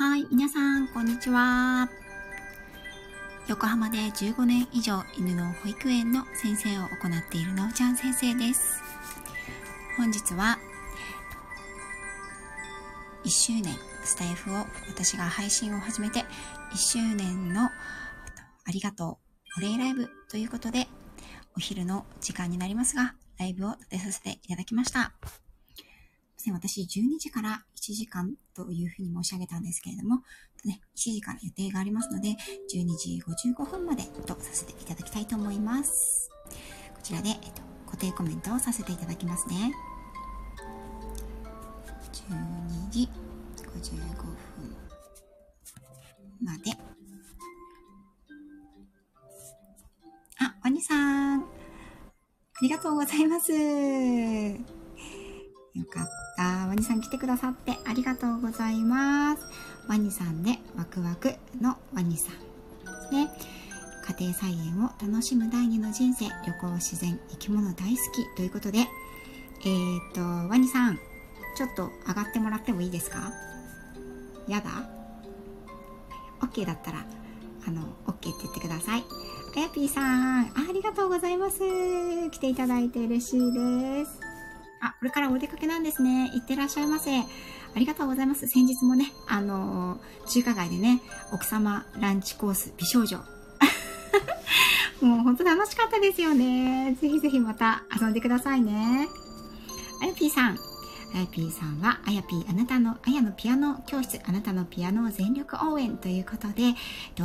はい、皆さん、こんにちは。横浜で15年以上犬の保育園の先生を行っているのうちゃん先生です。本日は、1周年スタイフを私が配信を始めて1周年のありがとうお礼ライブということでお昼の時間になりますがライブを立てさせていただきました。私12時から1時間というふうに申し上げたんですけれども、ね、1時から予定がありますので、12時55分までとさせていただきたいと思います。こちらで、えっと、固定コメントをさせていただきますね。12時55分まで。あ、ワニさん。ありがとうございます。よかった。ワニさん来てくださってありがとうございます。ワニさんでワクワクのワニさんね。家庭菜園を楽しむ第二の人生、旅行、自然、生き物大好きということで、えー、っと、ワニさん、ちょっと上がってもらってもいいですか？やだ ?OK だったら、あの、OK って言ってください。あやぴーさんあ、ありがとうございます。来ていただいて嬉しいです。あ、これからお出かけなんですね。いってらっしゃいませ。ありがとうございます。先日もね、あのー、中華街でね、奥様ランチコース美少女。もう本当楽しかったですよね。ぜひぜひまた遊んでくださいね。あゆぴーさん。あやぴーさんは、あやぴーあなたの、あやのピアノ教室、あなたのピアノを全力応援ということで、えっと、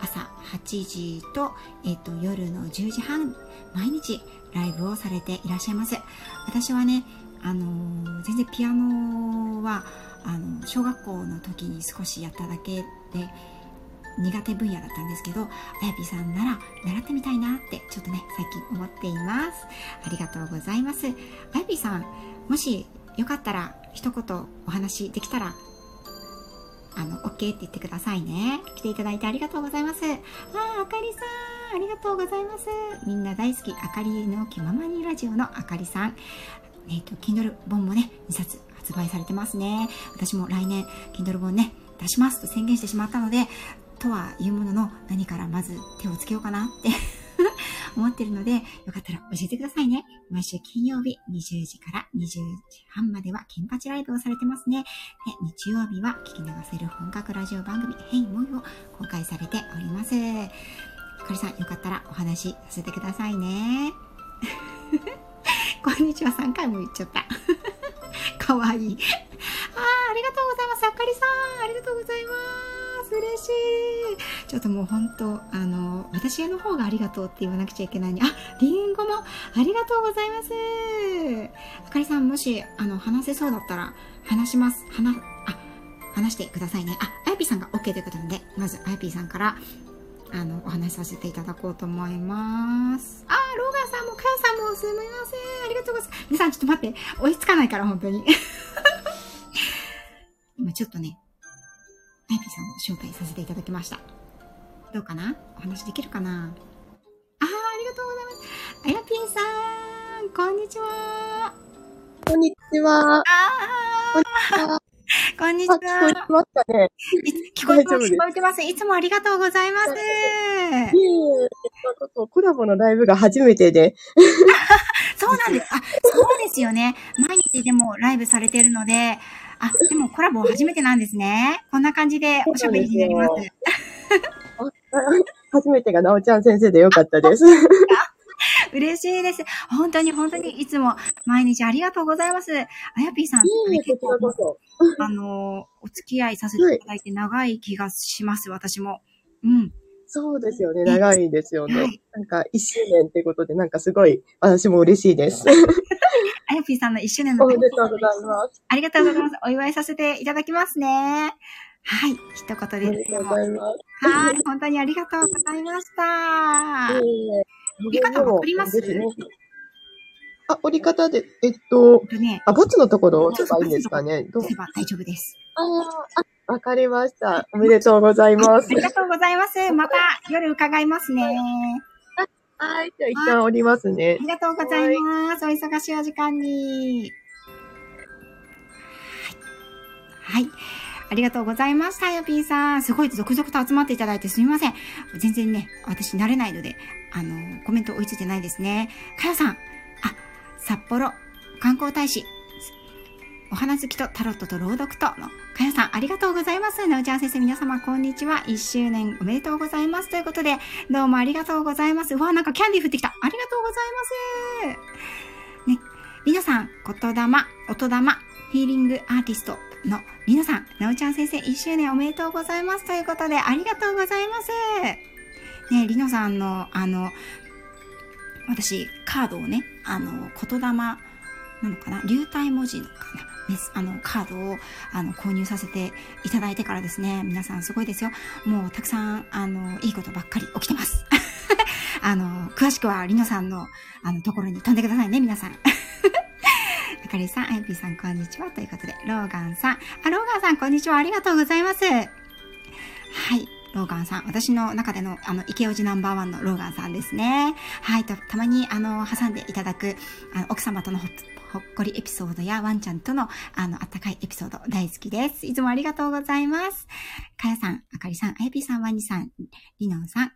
朝8時と、えっと、夜の10時半、毎日ライブをされていらっしゃいます。私はね、あの、全然ピアノは、あの、小学校の時に少しやっただけで、苦手分野だったんですけど、あやぴーさんなら習ってみたいなってちょっとね、最近思っています。ありがとうございます。あやぴーさん、もしよかったら一言お話できたら、あの、OK って言ってくださいね。来ていただいてありがとうございます。あー、あかりさん、ありがとうございます。みんな大好き、あかりの気ままにラジオのあかりさん。えっ、と、Kindle 本もね、2冊発売されてますね。私も来年、Kindle 本ね、出しますと宣言してしまったので、とはいうものの、何からまず手をつけようかなって思ってるので、よかったら教えてくださいね。毎週金曜日20時から20時半までは金八ライブをされてますね。で日曜日は聞き流せる本格ラジオ番組、ヘイモイを公開されております。あかりさん、よかったらお話しさせてくださいね。こんにちは、3回も言っちゃった。かわいい。あー、ありがとうございます。あかりさん、ありがとうございます。嬉しい。ちょっともう本当、あの、私の方がありがとうって言わなくちゃいけないに、あ、りんごもありがとうございます。あかりさん、もし、あの、話せそうだったら、話します。話、あ、話してくださいね。あ、あやぴーさんが OK ということなので、まずあやぴーさんから、あの、お話しさせていただこうと思います。あー、ローガンさんも、かよさんも、すみません。ありがとうございます。皆さん、ちょっと待って。追いつかないから、本当に。今、ちょっとね、あやぴーさんを招待させていただきました。どうかな？お話できるかな？あー、ありがとうございます。あやぴーさん、こんにちは。こんにちは。あー、こんにちは。聞こえてましたね？聞こえてます？聞こえてます。いつもありがとうございます。いえいえ、コラボのライブが初めてで。そうなんです。あ、そうですよね。毎日でもライブされてるので、あ、でもコラボ初めてなんですね。こんな感じでおしゃべりになります。初めてがなおちゃん先生でよかったです。嬉しいです。本当に本当にいつも毎日ありがとうございます。あやぴーさん、いえいえ、こちらこそ。あの、お付き合いさせていただいて長い気がします、私も。うん。そうですよね。長いですよね。はいなんか、一周年ってことで、なんかすごい、私も嬉しいです。あやぴーさんの一周年のおめでとうございます。ありがとうございます。お祝いさせていただきますね。はい。一言でですとうございます。はい。本当にありがとうございました。折り方送ります？あ、折り方で、えっと、あ、ぼっちのところを押せばいいんですかね。どう？押せば大丈夫です。あ、わかりました。おめでとうございますあ。りがとうございます。また夜伺いますね。はい。じゃあ一旦降りますねあ。りがとうございます。お忙しいお時間に。はい。はい。ありがとうございました、よぴーさん。すごい続々と集まっていただいてすみません。全然ね、私慣れないので、あの、コメント追いついてないですね。かよさん。あ、札幌観光大使。お花好きとタロットと朗読との、かよさん、ありがとうございます。なおちゃん先生、皆様、こんにちは。1周年おめでとうございます。ということで、どうもありがとうございます。うわ、なんかキャンディー降ってきた。ありがとうございます。ね、皆さん、言霊、音霊、ヒーリングアーティストの皆さん、なおちゃん先生1周年おめでとうございますということで、ありがとうございます。ね、りのさんの、あの、私、カードをね、あの、言霊なのかな？流体文字のかな？あの、カードを、あの、購入させていただいてからですね、皆さんすごいですよ。もう、たくさん、あの、いいことばっかり起きてます。あの、詳しくは、りのさんの、あの、ところに飛んでくださいね、皆さん。あかりさん、あゆぴーさん、こんにちは。ということで、ローガンさん。あ、ローガンさん、こんにちは。ありがとうございます。はい。ローガンさん。私の中での、あの、池おじナンバーワンのローガンさんですね。はい。た、たまに、あの、挟んでいただく、あの、奥様とのほほっこりエピソードやワンちゃんとの、あの、あったかいエピソード大好きです。いつもありがとうございます。かやさん、あかりさん、あやぴーさん、ワニさん、りのんさん、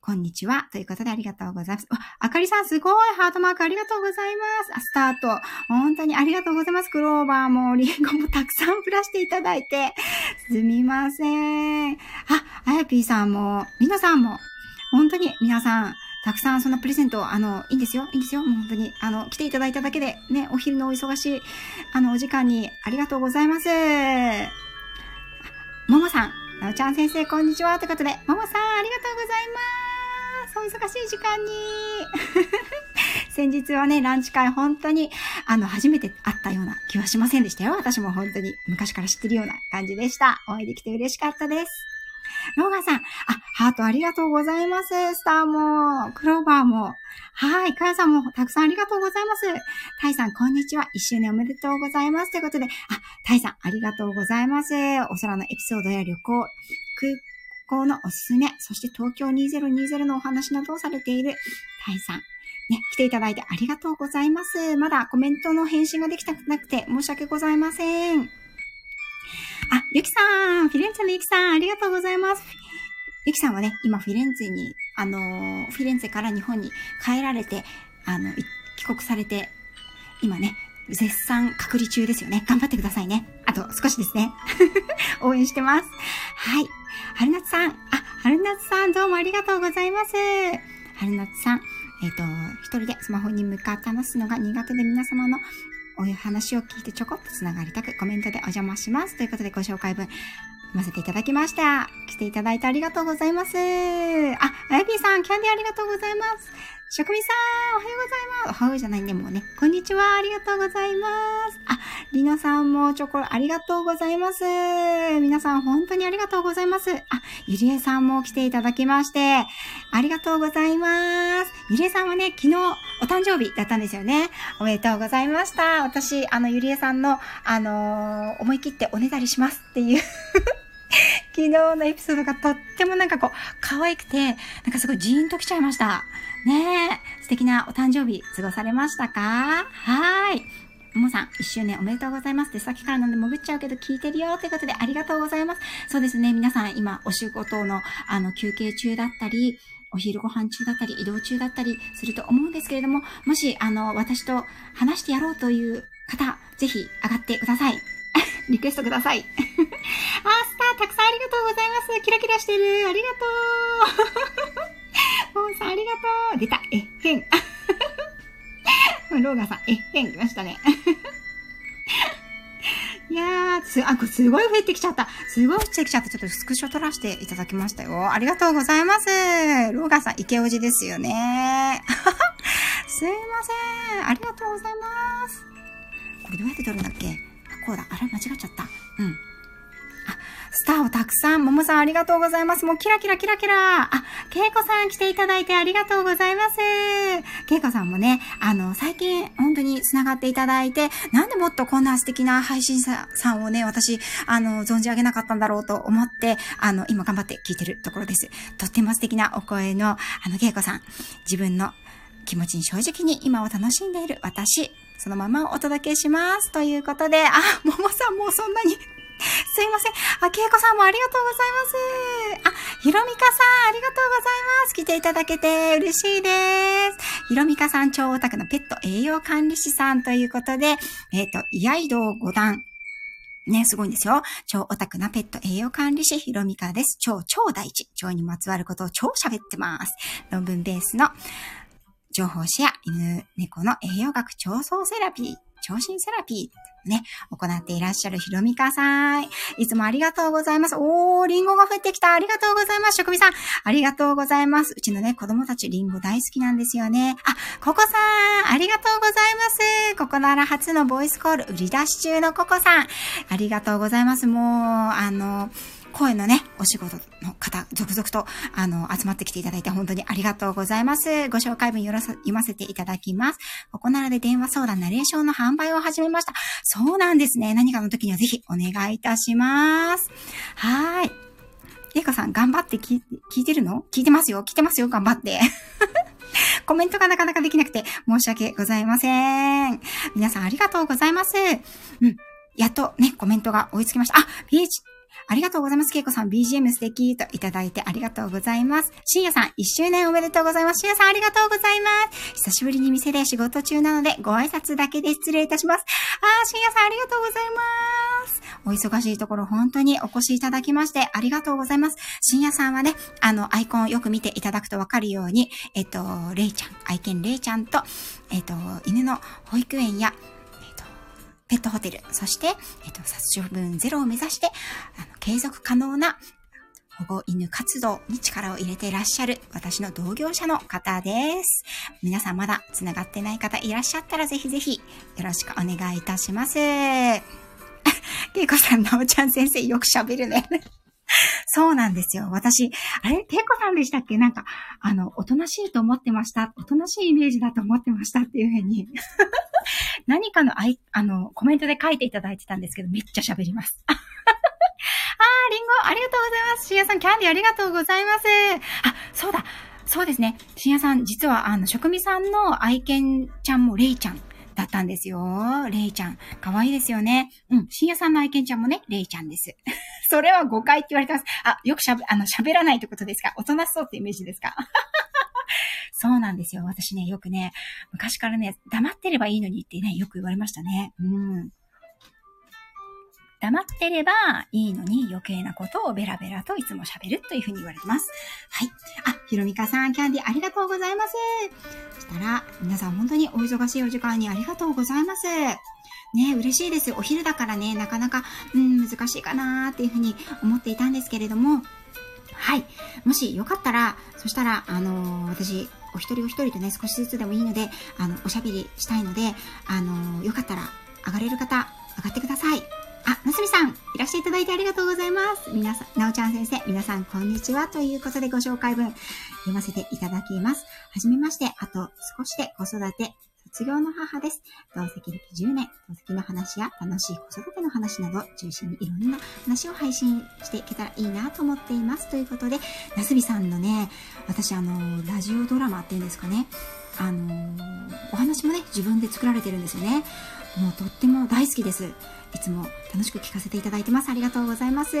こんにちは。ということでありがとうございます。あかりさんすごいハートマークありがとうございます。あ、スタート。本当にありがとうございます。クローバーもリンゴもたくさん降らしていただいて。すみません。あ、あやぴーさんも、みなさんも、本当に皆さん、たくさんそのプレゼント、あの、いいんですよ。いいんですよ。もう本当に、あの、来ていただいただけで、ね、お昼のお忙しい、あの、お時間にありがとうございます。ももさん、なおちゃん先生、こんにちは。ということで、ももさん、ありがとうございます。お忙しい時間に。先日はね、ランチ会本当に、あの、初めて会ったような気はしませんでしたよ。私も本当に昔から知ってるような感じでした。お会いできて嬉しかったです。ローガンさん、あ、ハートありがとうございます。スターも、クローバーも。はい、カヤさんもたくさんありがとうございます。タイさん、こんにちは。一周年おめでとうございます。ということで、あ、タイさん、ありがとうございます。お空のエピソードや旅行、空行のおすすめ、そして東京2020のお話などをされているタイさん。ね、来ていただいてありがとうございます。まだコメントの返信ができたくなくて申し訳ございません。あ、ゆきさん、フィレンツェのゆきさん、ありがとうございます。ゆきさんはね、今フィレンツェに、あのフィレンツェから日本に帰られて、あの、帰国されて、今ね、絶賛隔離中ですよね。頑張ってくださいね。あと少しですね。応援してます。はい。春夏さん。あ、春夏さんどうもありがとうございます。春夏さん。えっ、ー、と、一人でスマホに向かって話すのが苦手で皆様のお話を聞いてちょこっと繋がりたくコメントでお邪魔します。ということでご紹介文読ませていただきました。来ていただいてありがとうございます。あ、あやぴーさん、キャンディーありがとうございます。職人さん、おはようございます。おはようじゃないね、もうね。こんにちは、ありがとうございます。あ、りなさんもチョコありがとうございます。皆さん、本当にありがとうございます。あ、ゆりえさんも来ていただきまして、ありがとうございます。ゆりえさんはね、昨日、お誕生日だったんですよね。おめでとうございました。私、あの、ゆりえさんの、あのー、思い切っておねだりしますっていう 昨日のエピソードがとってもなんかこう、可愛くて、なんかすごいジーンと来ちゃいました。ねえ、素敵なお誕生日過ごされましたか？はい。ももさん、一周年おめでとうございますってさっきからなんで潜っちゃうけど聞いてるよということでありがとうございます。そうですね、皆さん今お仕事のあの休憩中だったり、お昼ご飯中だったり、移動中だったりすると思うんですけれども、もし、あの、私と話してやろうという方、ぜひ上がってください。リクエストください。あ、スター、たくさんありがとうございます。キラキラしてる。ありがとう。す、ごい増えてきちゃった。すごい増えてきちゃった。ちょっとスクショ撮らせていただきましたよ。ありがとうございます。ローガンさん、池王子ですよね。すいません。ありがとうございます。これどうやって撮るんだっけ？こうだ。あれ間違っちゃった。うん。スターをたくさん、ももさんありがとうございます。もうキラキラキラキラ。あ、けいこさん来ていただいてありがとうございます。けいこさんもね、あの、最近本当に繋がっていただいて、なんでもっとこんな素敵な配信者さんをね、私、あの、存じ上げなかったんだろうと思って、あの、今頑張って聞いてるところです。とっても素敵なお声の、あの、けいこさん、自分の気持ちに正直に今を楽しんでいる私、そのままお届けします。ということで、あ、ももさんもうそんなに すいません。あ、けいこさんもありがとうございます。あ、ひろみかさん、ありがとうございます。来ていただけて嬉しいです。ひろみかさん、超オタクのペット栄養管理士さんということで、えっ、と、居合道五段。ね、すごいんですよ。超オタクなペット栄養管理士ひろみかです。超超大事。腸にまつわることを超喋ってます。論文ベースの情報シェア、犬、猫の栄養学、腸相セラピー、超新セラピー、ね、行っていらっしゃるひろみかさん。いつもありがとうございます。おー、リンゴが降ってきた。ありがとうございます。職人さん。ありがとうございます。うちのね、子供たちリンゴ大好きなんですよね。あ、ココさん。ありがとうございます。ここなら初のボイスコール、売り出し中のココさん。ありがとうございます。もう、あの、声のね、お仕事の方、続々と、あの、集まってきていただいて本当にありがとうございます。ご紹介文よろさ読ませていただきます。ここならで電話相談、ナレーションの販売を始めました。そうなんですね。何かの時にはぜひお願いいたします。はい。えいかさん、頑張って聞い聞いてるの？聞いてますよ聞いてますよ頑張って。コメントがなかなかできなくて申し訳ございません。皆さんありがとうございます。うん。やっとね、コメントが追いつきました。あ、ピーチ、ありがとうございます。けいこさん、BGM 素敵といただいてありがとうございます。しんやさん、1周年おめでとうございます。しんやさん、ありがとうございます。久しぶりに店で仕事中なので、ご挨拶だけで失礼いたします。あー、しんやさん、ありがとうございます。お忙しいところ、本当にお越しいただきまして、ありがとうございます。しんやさんはね、あの、アイコンをよく見ていただくとわかるように、えっと、れいちゃん、愛犬れいちゃんと、えっと、犬の保育園や、ペットホテル、そして、えっと、殺処分ゼロを目指して、あの、継続可能な保護犬活動に力を入れていらっしゃる私の同業者の方です。皆さんまだ繋がってない方いらっしゃったらぜひぜひよろしくお願いいたします。けいこさん、なおちゃん先生よく喋るね。そうなんですよ。私、あれ？けいこさんでしたっけ？なんか、あの、おとなしいと思ってました。おとなしいイメージだと思ってましたっていうふうに 何かのあい、あの、コメントで書いていただいてたんですけど、めっちゃ喋ります。あー、リンゴ、ありがとうございます。しんやさん、キャンディーありがとうございます。あ、そうだ。そうですね。しんやさん、実は、あの、職味さんの愛犬ちゃんもレイちゃんだったんですよ。レイちゃん。かわいいですよね。うん。深夜さんの愛犬ちゃんもね、レイちゃんです。それは誤解って言われてます。あ、よくしゃべ、あの、喋らないってことですか？おとなしそうってイメージですか？そうなんですよ。私ね、よくね、昔からね、黙ってればいいのにってね、よく言われましたね。うん。黙ってればいいのに余計なことをベラベラといつも喋るというふうに言われてます。はい。あ、ひろみかさん、キャンディありがとうございます。そしたら、皆さん本当にお忙しいお時間にありがとうございます。ね、嬉しいです。お昼だからね、なかなか、うん、難しいかなーっていうふうに思っていたんですけれども、はい。もしよかったら、そしたら、あのー私、お一人お一人とね、少しずつでもいいので、あの、おしゃべりしたいので、あのーよかったら、上がれる方、上がってください。あ、なすみさん、いらしていただいてありがとうございます。皆さん、なおちゃん先生、皆さん、こんにちは。ということで、ご紹介文、読ませていただきます。はじめまして、あと少しで子育て、卒業の母です。同席歴10年、同席の話や楽しい子育ての話など、中心にいろんな話を配信していけたらいいなと思っています。ということで、なすびさんのね、私あの、ラジオドラマっていうんですかね、あの、お話もね、自分で作られてるんですよね。もうとっても大好きです。いつも楽しく聞かせていただいてます。ありがとうございます。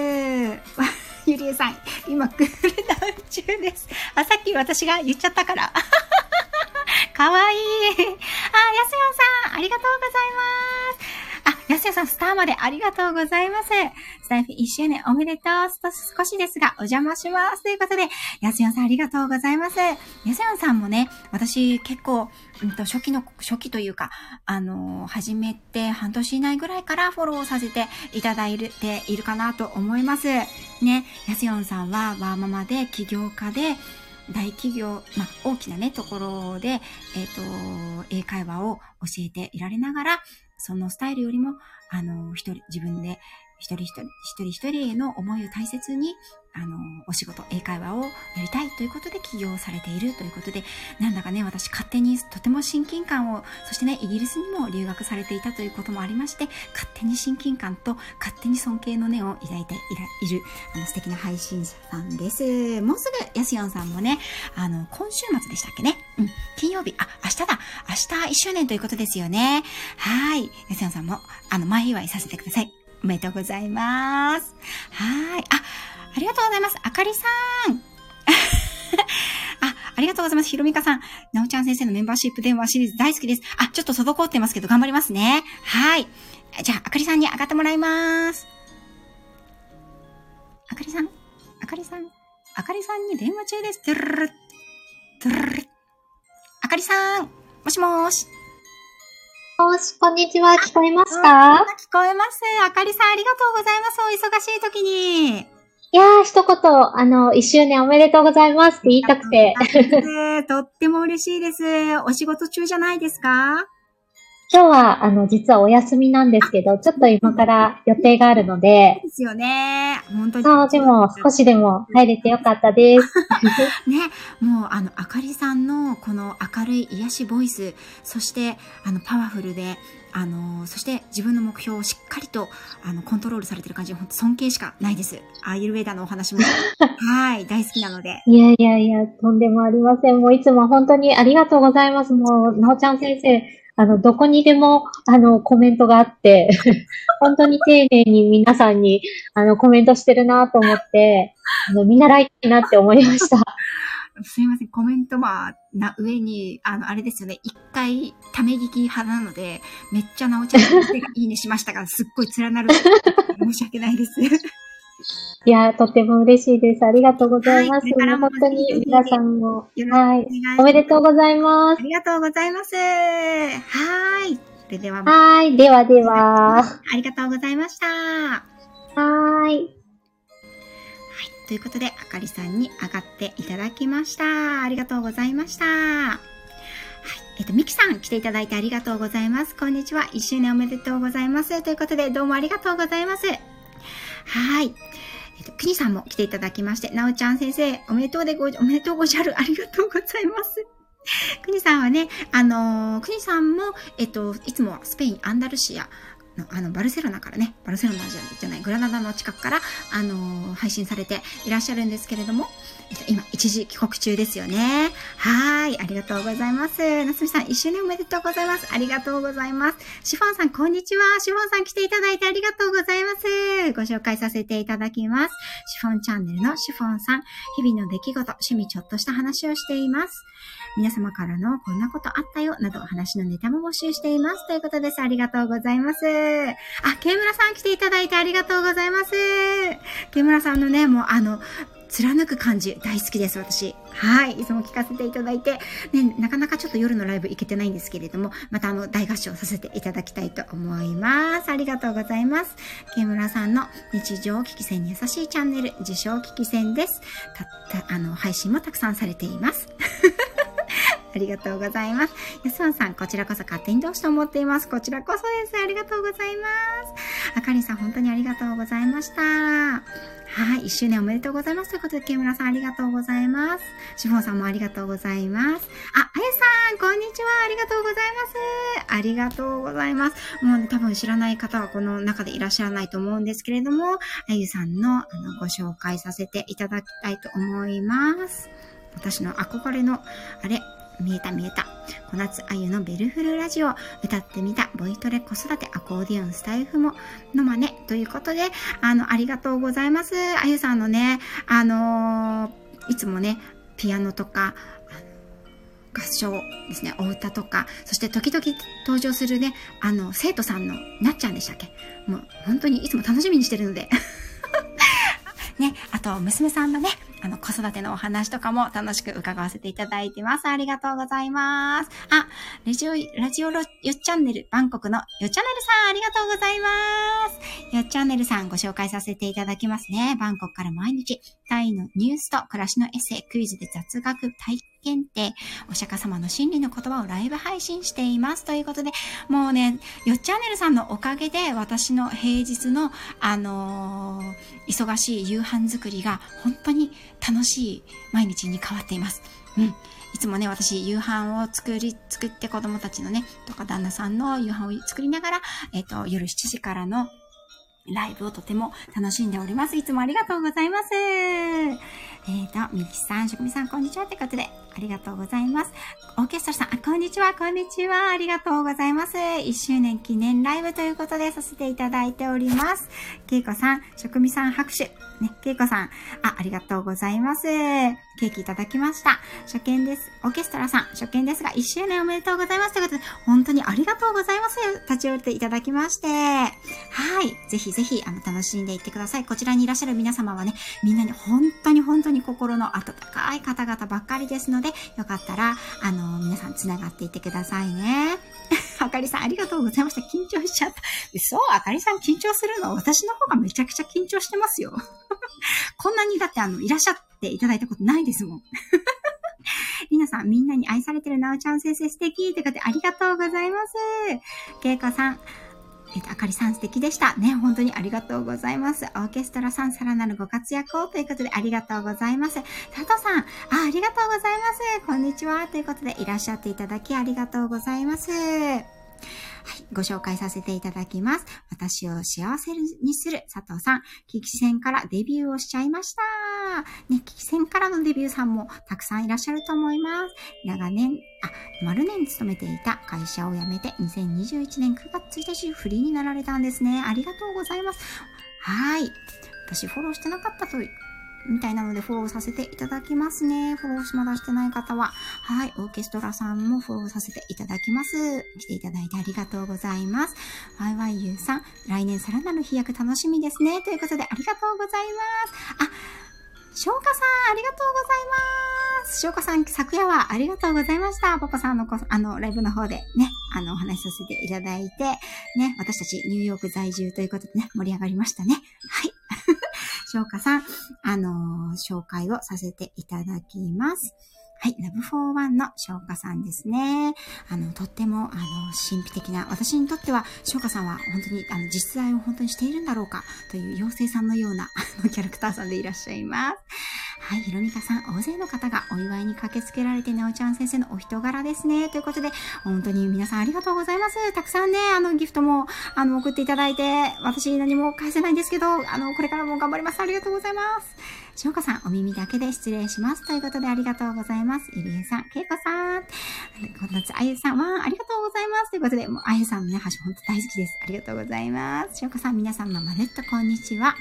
ゆりえさん、今クールダウン中です。あ、さっき私が言っちゃったから。かわいい。あ、やすよさん、ありがとうございます。あ、やすよさん、スターまでありがとうございます。スタイフ1周年おめでとう。少しですが、お邪魔します。ということで、やすよさん、ありがとうございます。やすよさんもね、私結構、うんと、初期の、初期というか、あの、始めて半年以内ぐらいからフォローさせていただいているかなと思います。ね、やすよんさんはワーママで起業家で、大企業、まあ、大きなね、ところで、えっ、と、英会話を教えていられながら、そのスタイルよりも、あの、一人、自分で、一人一人、一人一人への思いを大切に、あの、お仕事、英会話をやりたいということで起業されているということで、なんだかね、私勝手にとても親近感を、そしてね、イギリスにも留学されていたということもありまして、勝手に親近感と勝手に尊敬の念を抱いている、あの、素敵な配信者さんです。もうすぐ、やすよんさんもね、あの、今週末でしたっけね？うん、金曜日、あ、明日だ。明日1周年ということですよね。はい。やすよんさんも、あの、前祝いさせてください。おめでとうございます。はい。あ、ありがとうございます。あかりさん。あ、ありがとうございます。ひろみかさん。なおちゃん先生のメンバーシップ電話シリーズ大好きです。あ、ちょっと滞ってますけど頑張りますね。はい。じゃあ、あかりさんに上がってもらいます。あかりさん、あかりさん、あかりさんに電話中です。トゥルルルルルルあかりさん、もしもーし。もし、こんにちは。聞こえましあた聞こえます。あかりさん、ありがとうございます。お忙しい時に。いやー、一言、あの、一周年おめでとうございますって言いたくて、とっても嬉しいです。お仕事中じゃないですか？今日は、あの、実はお休みなんですけど、ちょっと今から予定があるので、ですよね。本当に。そう、でも、少しでも入れてよかったです。ね、もうあの、あかりさんのこの明るい癒しボイス、そしてあの、パワフルで、あの、そして自分の目標をしっかりとあの、コントロールされてる感じ、本当尊敬しかないです。アーユルウェーダのお話も、はい、大好きなので。いやいやいや、とんでもありません。もういつも本当にありがとうございます。もう、なおちゃん先生、あの、どこにでも、あの、コメントがあって、本当に丁寧に皆さんに、あの、コメントしてるなと思って、あの、見習いたいなって思いました。すみません、コメントまあ、な、上に、あの、あれですよね、一回、ため聞き派なので、めっちゃなおちゃんがいいねしましたが、すっごい連なる。申し訳ないです。いや、とても嬉しいです。ありがとうございます。はい本当に皆さんも、はい。願いします。おめでとうございますあ。りがとうございます。はい。それでは、はい。ではでは。ありがとうございました。はい。はい。ということで、あかりさんに上がっていただきました。ありがとうございました。はい。えっと、みきさん来ていただいてありがとうございます。こんにちは。1周年おめでとうございます。ということで、どうもありがとうございます。はい。えっと、くにさんも来ていただきまして、なおちゃん先生、おめでとうでご、おめでとうごじゃる。ありがとうございます。くにさんはね、あのー、くにさんも、えっと、いつもはスペイン、アンダルシアの、あの、バルセロナからね、バルセロナじゃない、グラナダの近くから、あのー配信されていらっしゃるんですけれども、今、一時帰国中ですよね。はい、ありがとうございます。なすみさん、一周年おめでとうございます。ありがとうございます。シフォンさん、こんにちは。シフォンさん来ていただいてありがとうございます。ご紹介させていただきます。シフォンチャンネルのシフォンさん、日々の出来事、趣味ちょっとした話をしています。皆様からのこんなことあったよ、など話のネタも募集しています。ということです。ありがとうございます。あ、ケイムラさん来ていただいてありがとうございます。ケイムラさんのね、もうあの、貫く感じ大好きです、私。はい。いつも聞かせていただいて、ね、なかなかちょっと夜のライブ行けてないんですけれども、またあの、大合唱させていただきたいと思います。ありがとうございます。ケムラさんの日常危機戦に優しいチャンネル、自称危機戦です。たった、あの、配信もたくさんされています。ありがとうございます。やすわんさん、こちらこそ勝手にどうして思っています。こちらこそです。ありがとうございます。あかりさん、本当にありがとうございました。はい、一周年おめでとうございます。ということで、ケムラさんありがとうございます。シフォンさんもありがとうございます。あ、あやさん、こんにちは。ありがとうございます。ありがとうございます。もうね、多分知らない方はこの中でいらっしゃらないと思うんですけれども、あゆさんのあのご紹介させていただきたいと思います。私の憧れの、あれ、見えた見えた。小夏あゆのベルフルラジオ、歌ってみた、ボイトレ子育てアコーディオンスタイフも。の真似。ということで、あの、ありがとうございます。あゆさんのね、あのーいつもね、ピアノとか、合唱ですね、お歌とか、そして時々登場するね、あの、生徒さんのなっちゃんでしたっけ？もう本当にいつも楽しみにしてるので。ね、あと、娘さんのね、あの、子育てのお話とかも楽しく伺わせていただいてます。ありがとうございます。あ、ラジオ、ラジオロよっチャンネル、バンコクのよっチャンネルさん、ありがとうございます。よっチャンネルさん、ご紹介させていただきますね。バンコクから毎日、タイのニュースと暮らしのエッセイ、クイズで雑学体験定、お釈迦様の真理の言葉をライブ配信しています。ということで、もうね、よっチャンネルさんのおかげで、私の平日の、あのー忙しい夕飯作りが本当に楽しい毎日に変わっています。うん。いつもね、私、夕飯を作り、作って子供たちのね、とか旦那さんの夕飯を作りながら、えっ、と、夜7時からのライブをとても楽しんでおります。いつもありがとうございます。えっ、と、みきさん、しょくみさん、こんにちは。ってことで、ありがとうございます。オーケストラさん、あ、こんにちは、こんにちは。ありがとうございます。1周年記念ライブということでさせていただいております。けいこさん、職味さん拍手。ね、けいこさん、あ、ありがとうございます。ケーキいただきました。初見です。オーケストラさん、初見ですが、1周年おめでとうございます。ということで、本当にありがとうございます。立ち寄っていただきまして。はい。ぜひぜひ、あの、楽しんでいってください。こちらにいらっしゃる皆様はね、みんなに本当に本当に心の温かい方々ばっかりですので、でよかったら、あの、皆さん繋がっていってくださいね。あかりさん、ありがとうございました。緊張しちゃった。そう、あかりさん緊張するの？私の方がめちゃくちゃ緊張してますよ。こんなにだってあの、いらっしゃっていただいたことないですもん。りなさん、みんなに愛されてるなおちゃん先生素敵ってことでありがとうございます。けいこさん、えっ、と、あかりさん素敵でした。ね、本当にありがとうございます。オーケストラさん、さらなるご活躍をということでありがとうございます。佐藤さん、あ、ありがとうございます。こんにちは。ということでいらっしゃっていただきありがとうございます。はい、ご紹介させていただきます。私を幸せにする佐藤さん。危機戦からデビューをしちゃいました。ね、危機戦からのデビューさんもたくさんいらっしゃると思います。長年、あ、丸年勤めていた会社を辞めて2021年9月1日フリーになられたんですね。ありがとうございます。はい。私フォローしてなかったとみたいなのでフォローさせていただきますね。フォローしまだしてない方は。はい。オーケストラさんもフォローさせていただきます。来ていただいてありがとうございます。YYU さん、来年さらなる飛躍楽しみですね。ということでありがとうございます。あ、翔歌さん、ありがとうございます。翔歌さん、昨夜はありがとうございました。パパさんのこ、あの、ライブの方でね、あの、お話しさせていただいて、ね、私たちニューヨーク在住ということでね、盛り上がりましたね。はい。翔歌さん、あのー紹介をさせていただきます。はい、ラブフォーワンの翔歌さんですね。あの、とっても、あの、神秘的な、私にとっては、翔歌さんは本当に、あの、実在を本当にしているんだろうか、という妖精さんのような、あの、キャラクターさんでいらっしゃいます。はい、ひろみかさん、大勢の方がお祝いに駆けつけられて、ねおちゃん先生のお人柄ですね。ということで、本当に皆さんありがとうございます。たくさんね、あの、ギフトも、あの、送っていただいて、私何も返せないんですけど、あの、これからも頑張ります。ありがとうございます。しおかさん、お耳だけで失礼します。ということで、ありがとうございます。ゆりえさん、けいこさん、こんなつ、あゆさん、わー、ありがとうございます。ということで、もう、あゆさんのね、箸、ほんと大好きです。ありがとうございます。しおかさん、皆さん、まるっとこんにちは。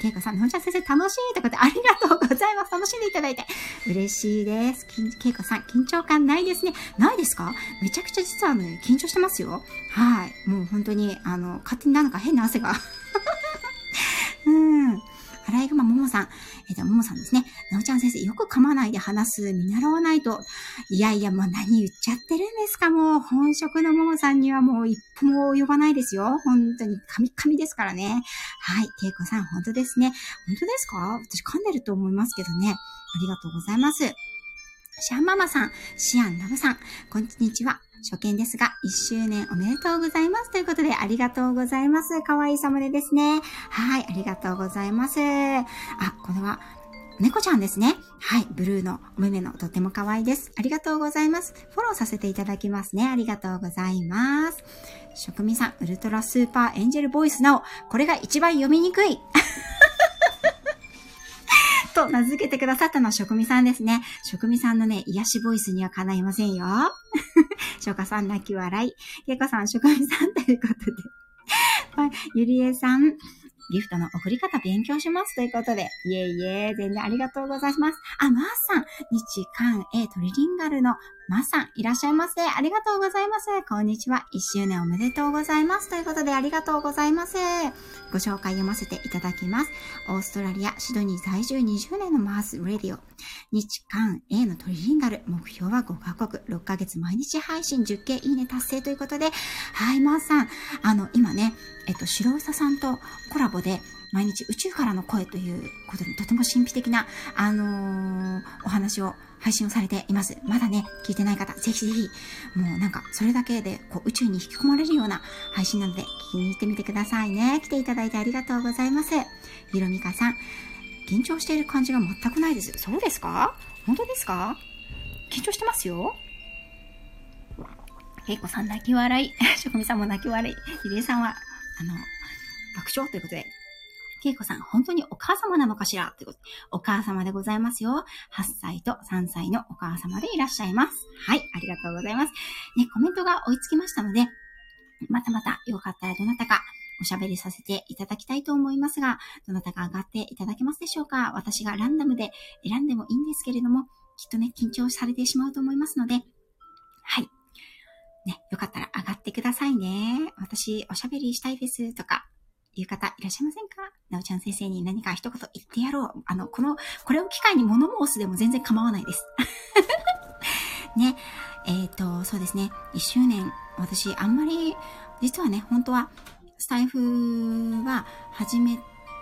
けいこさん、のんちゃん先生楽しいということで、ありがとうございます。楽しんでいただいて。嬉しいです。きんけいこさん、緊張感ないですね。ないですか？めちゃくちゃ実はね、緊張してますよ。はい。もう本当に、あの、勝手になんか変な汗が。うん。アライグマももさん。えっ、と、ももさんですね。なおちゃん先生、よく噛まないで話す、見習わないと。いやいや、もう何言っちゃってるんですかもう、本職のももさんにはもう一歩も及ばないですよ。本当に、カミカミですからね。はい。けいこさん、本当ですね。本当ですか？私噛んでると思いますけどね。ありがとうございます。シャンママさん、シアンラブさん、こんにちは。初見ですが、1周年おめでとうございます。ということで、ありがとうございます。かわいいサムネですね。はい、ありがとうございます。あ、これは、猫ちゃんですね。はい、ブルーのお目目のとても可愛いです。ありがとうございます。フォローさせていただきますね。ありがとうございます。職味さん、ウルトラスーパーエンジェルボイスなお、これが一番読みにくい。と名付けてくださったのは職味さんですね。職味さんのね、癒しボイスには叶いませんよ。しょうかさん泣き笑い。けいこさん、職味さんということで。はい、ゆりえさん、ギフトの送り方勉強しますということで。いえいえ、全然ありがとうございます。あ、まー、さん、日韓 A トリリンガルのまさん、いらっしゃいませ。ありがとうございます。こんにちは。1周年おめでとうございます。ということで、ありがとうございます。ご紹介読ませていただきます。オーストラリア、シドニー在住20年のマース・レディオ。日韓 A のトリリンガル。目標は5カ国、6ヶ月毎日配信 10K いいね達成ということで、はい、マースさん、あの、今ね、えっと、白うささんとコラボで、毎日宇宙からの声ということで、とても神秘的な、あのーお話を配信をされています。まだね、聞いてない方、ぜひぜひ、もうなんか、それだけで、こう、宇宙に引き込まれるような配信なので、聞きに行ってみてくださいね。来ていただいてありがとうございます。ひろみかさん、緊張している感じが全くないです。そうですか？本当ですか？緊張してますよけいこさん泣き笑い。しょこみさんも泣き笑い。ひりえさんは、あの、爆笑ということで、けいこさん、本当にお母様なのかしら？ということ、お母様でございますよ。8歳と3歳のお母様でいらっしゃいます。はい、ありがとうございます。ね、コメントが追いつきましたので、またまたよかったらどなたかおしゃべりさせていただきたいと思いますが、どなたか上がっていただけますでしょうか？私がランダムで選んでもいいんですけれども、きっとね、緊張されてしまうと思いますので、はい。ね、よかったら上がってくださいね。私、おしゃべりしたいですとか、いう方いらっしゃいませんか？なおちゃん先生に何か一言言ってやろう。あの、この、これを機会に物申すでも全然構わないです。ね。えっ、ー、と、そうですね。一周年、私、あんまり、実はね、本当は、スタイフは始め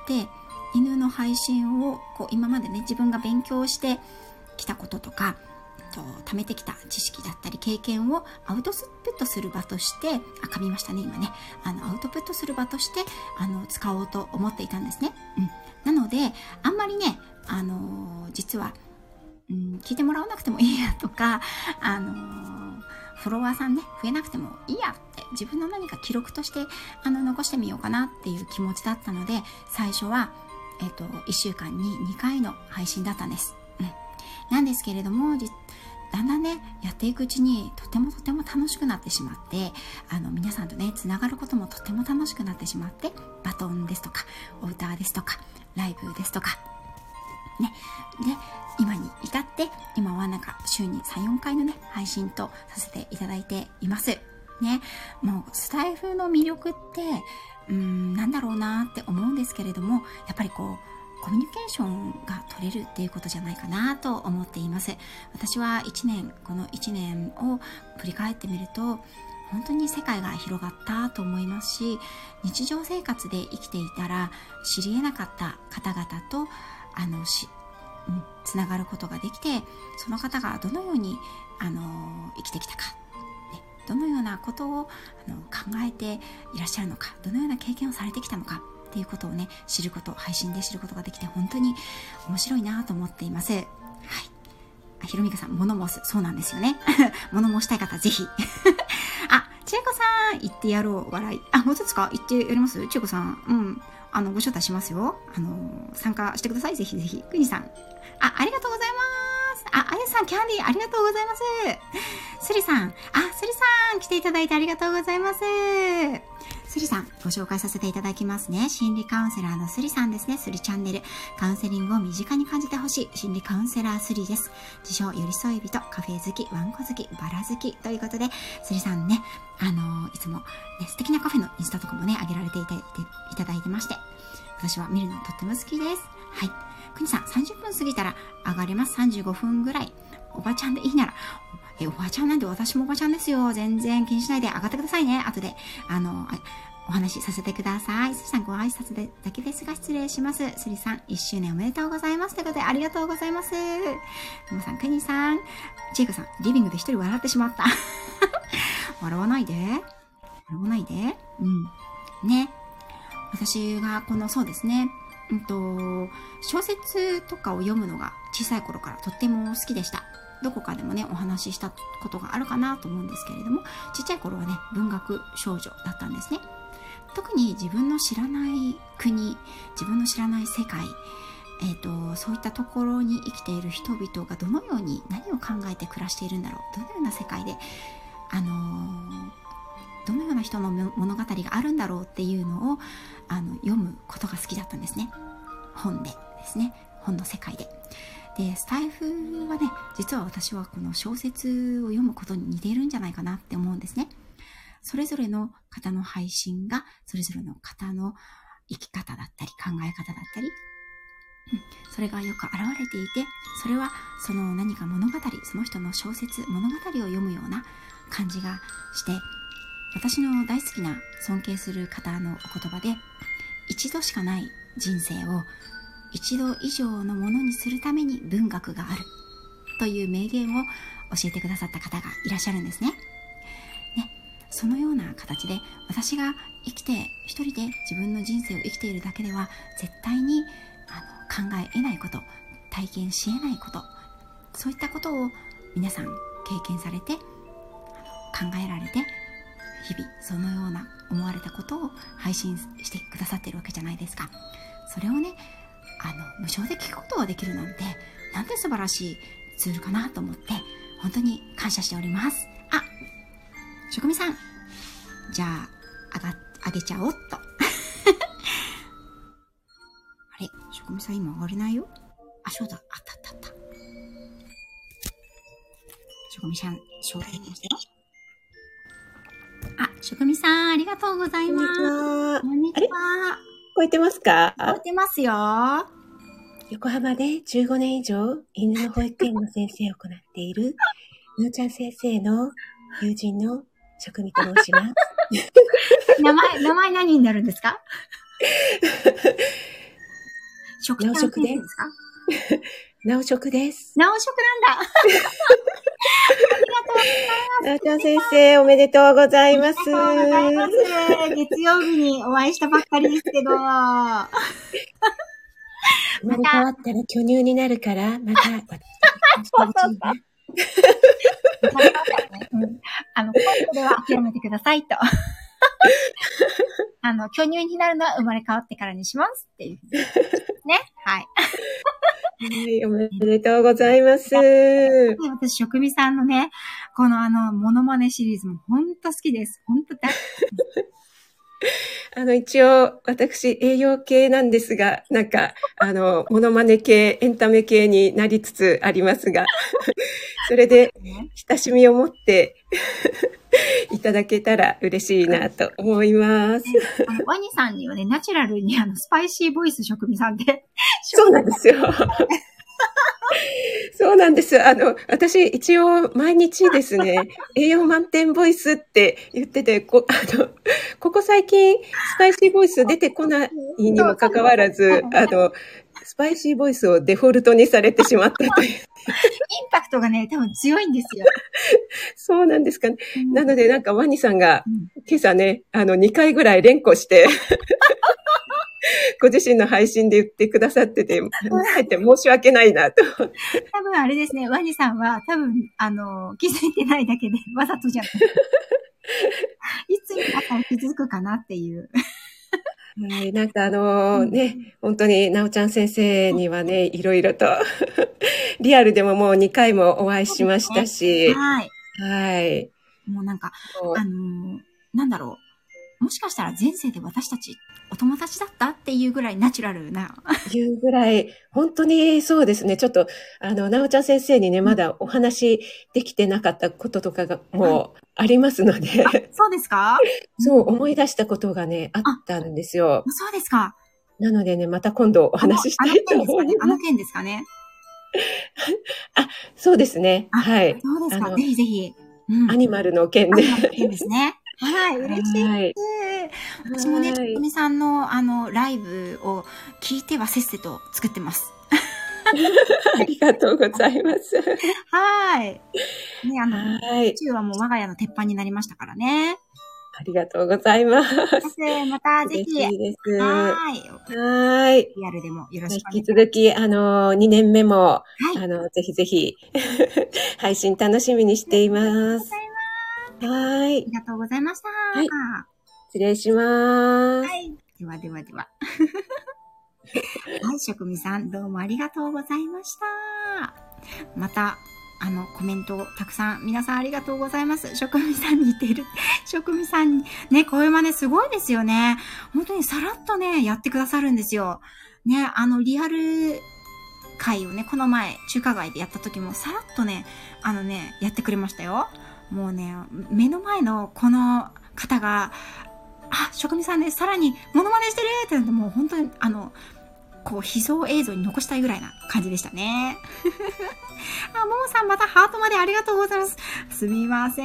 て、犬の配信を、こう、今までね、自分が勉強してきたこととか、と、貯めてきた知識だったり経験をアウトプットする場として、あ、噛みましたね、今ね。あの、アウトプットする場として、あの、使おうと思っていたんですね。うん。なので、あんまりね、あの、実は、うん、聞いてもらわなくてもいいやとか、あのフォロワーさんね、増えなくてもいいやって自分の何か記録としてあの残してみようかなっていう気持ちだったので、最初は、えっ、と、1週間に2回の配信だったんです。うん。なんですけれども、だんだんね、やっていくうちにとてもとても楽しくなってしまって、あの、皆さんとね、つながることもとても楽しくなってしまって、バトンですとか、お歌ですとか、ライブですとか、ね。で、今に至って、今はなんか週に3、4回のね、配信とさせていただいています。ね。もう、スタイフの魅力って、うーん、なんだろうなって思うんですけれども、やっぱりこう、コミュニケーションが取れるっていうことじゃないかなと思っています。私は1年、この1年を振り返ってみると、本当に世界が広がったと思いますし、日常生活で生きていたら知り得なかった方々と、あの、し、ん、つながることができて、その方がどのように、あの、生きてきたか、ね、どのようなことをあの考えていらっしゃるのか、どのような経験をされてきたのか、っていうことをね、知ること、配信で知ることができて本当に面白いなと思っています。はいあ。ひろみかさん、物申す。そうなんですよね。物申したい方、ぜひ。あ、ちえこさん、言ってやろう。笑い。あ、もう一つか？言ってやります？ちえこさん。うん。あの、ご招待しますよ。あの、参加してください。ぜひぜひ。くにさん。あ、ありがとうございます。あ、あやさん、キャンディー、ありがとうございます。すりさん。あ、すりさん、来ていただいてありがとうございます。すりさん、ご紹介させていただきますね。心理カウンセラーのすりさんですね。すりチャンネル。カウンセリングを身近に感じてほしい。心理カウンセラーすりです。自称、寄り添い人、カフェ好き、ワンコ好き、バラ好き。ということで、すりさんね、あのー、いつも、ね、素敵なカフェのインスタとかもね、上げられていたいただいてまして、私は見るのとっても好きです。はい。くにさん、30分過ぎたら上がれます。35分ぐらい。おばちゃんでいいなら、え、おばちゃんなんで私もおばちゃんですよ。全然気にしないで上がってくださいね。後で、あの、お話しさせてください。すりさんご挨拶でだけですが失礼します。すりさん1周年おめでとうございます。ということでありがとうございます。ともさん、くにさん、ちえこさん、リビングで一人笑ってしまった。笑わないで。笑わないで。うん。ね。私がこの、そうですね。うんと、小説とかを読むのが小さい頃からとっても好きでした。どこかでもね、お話ししたことがあるかなと思うんですけれども、ちっちゃい頃はね、文学少女だったんですね。特に自分の知らない国、自分の知らない世界、えーと、そういったところに生きている人々がどのように何を考えて暮らしているんだろうどのような世界で、あのー、どのような人の物語があるんだろうっていうのをあの読むことが好きだったんですね。本でですね。本の世界で。でスタイフはね実は私はこの小説を読むことに似てるんじゃないかなって思うんですね。それぞれの方の配信が、それぞれの方の生き方だったり、考え方だったり、それがよく現れていて、それはその何か物語、その人の小説、物語を読むような感じがして、私の大好きな尊敬する方のお言葉で、一度しかない人生を一度以上のものにするために文学があるという名言を教えてくださった方がいらっしゃるんですね。そのような形で私が生きて一人で自分の人生を生きているだけでは絶対にあの考え得ないこと体験し得ないことそういったことを皆さん経験されて考えられて日々そのような思われたことを配信してくださってるわけじゃないですかそれをね、あの、無償で聞くことができるなんて、なんて素晴らしいツールかなと思って、本当に感謝しております。あ、職味さん。じゃあ、あが、あげちゃおうっと。あれ職味さん今上がれないよ？あ、そうだ。あったあったあった。職味さん、招待しましたよ。あ、職味さん、ありがとうございこんにちます。は。こんにちは。聞こえてますか？聞こえてますよ。横浜で15年以上犬の保育園の先生を行っている、のーちゃん先生の友人の職味と申します。名前、名前何になるんですか？食直食でですか？なお職です。直食なんだ。なおちゃん先生、おめでとうございます。ありがとうございます。月曜日にお会いしたばっかりですけど。生まれ変わったら巨乳になるから、また、私と結婚してほしいなうんあの、コントでは諦めてくださいと。あの、巨乳になるのは生まれ変わってからにしますっていう。ね。はい。はい、おめでとうございます。で私、職味さんのね、このあの、モノマネシリーズも本当好きです。本当大好 あの、一応、私、栄養系なんですが、なんか、あの、モノマネ系、エンタメ系になりつつありますが、それで。親しみを持って いただけたら嬉しいなと思います。ワニさんにはね、ナチュラルにあの、スパイシーボイス職味さんで、そうなんですよ。そうなんです。あの、私、一応、毎日ですね、栄養満点ボイスって言ってて、こ、あの、ここ最近、スパイシーボイス出てこないにもかかわらず、あの、スパイシーボイスをデフォルトにされてしまったという。インパクトがね、多分強いんですよ。そうなんですかね。なので、なんかワニさんがうん今朝ね、あの、2回ぐらい連呼して、ご自身の配信で言ってくださってて、あえて申し訳ないなと。多分あれですね、ワニさんは多分、あの、気づいてないだけで、わざとじゃない。いつになったら気づくかなっていう。はい、なんかあのね、本当に、なおちゃん先生にはね、いろいろと、リアルでももう2回もお会いしましたし、はい。はい。もうなんか、あのなんだろう。もしかしたら前世で私たちお友達だった？っていうぐらいナチュラルな。いうぐらい、本当にそうですね。ちょっと、あの、なおちゃん先生にね、まだお話できてなかったこととかがもうありますので、そうですか？そう思い出したことがね、あったんですよ。そうですか。なのでね、また今度お話ししたいとあの思いあのます。件ですかね？そうですね。あはい。そうですか。あのぜひぜひ。うん。アニマルの件で。アニマルの件ですね。はい、嬉しい。はい。私もね、はいとみさんのあの、ライブを聞いてはせっせと作ってます。ありがとうございます。はい。ね、あの、はい。宇宙はもう我が家の鉄板になりましたからね。ありがとうございます。またぜ嬉ひ。しい。ははい。い。リアルでもよろしくお願い引きします。続き、あの、2年目も、はい。あの、ぜひぜひ、配信楽しみにしています。はいあ。りがとうございました。はい失礼します。はい。ではではでは。はい、職味さん、どうもありがとうございました。また、あの、コメントをたくさん、皆さんありがとうございます。職味さんに似てる。職味さんに、ね、こういう真似すごいですよね。本当にさらっとね、やってくださるんですよ。ね、あの、リアル会をね、この前、中華街でやった時も、さらっとね、あのね、やってくれましたよ。もうね、目の前のこの方が、あ、職味さんね、さらに、モノマネしてるってなって、もう本当に、あの、こう、秘蔵映像に残したいぐらいな感じでしたね。あ、ももさん、またハートまでありがとうございます。すみませ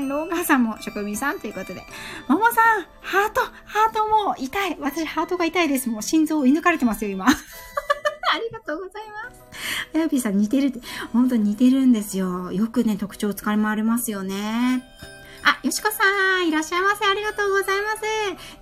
ん。ローガーさんも職味さんということで。ももさん、ハート、ハートもう痛い。私、ハートが痛いです。もう心臓を射抜かれてますよ、今。ありがとうございます。あやぴーさん似てるって、本当に似てるんですよ。よくね、特徴を使い回れますよね。あ、よしこさん、いらっしゃいませ。ありがとうございます。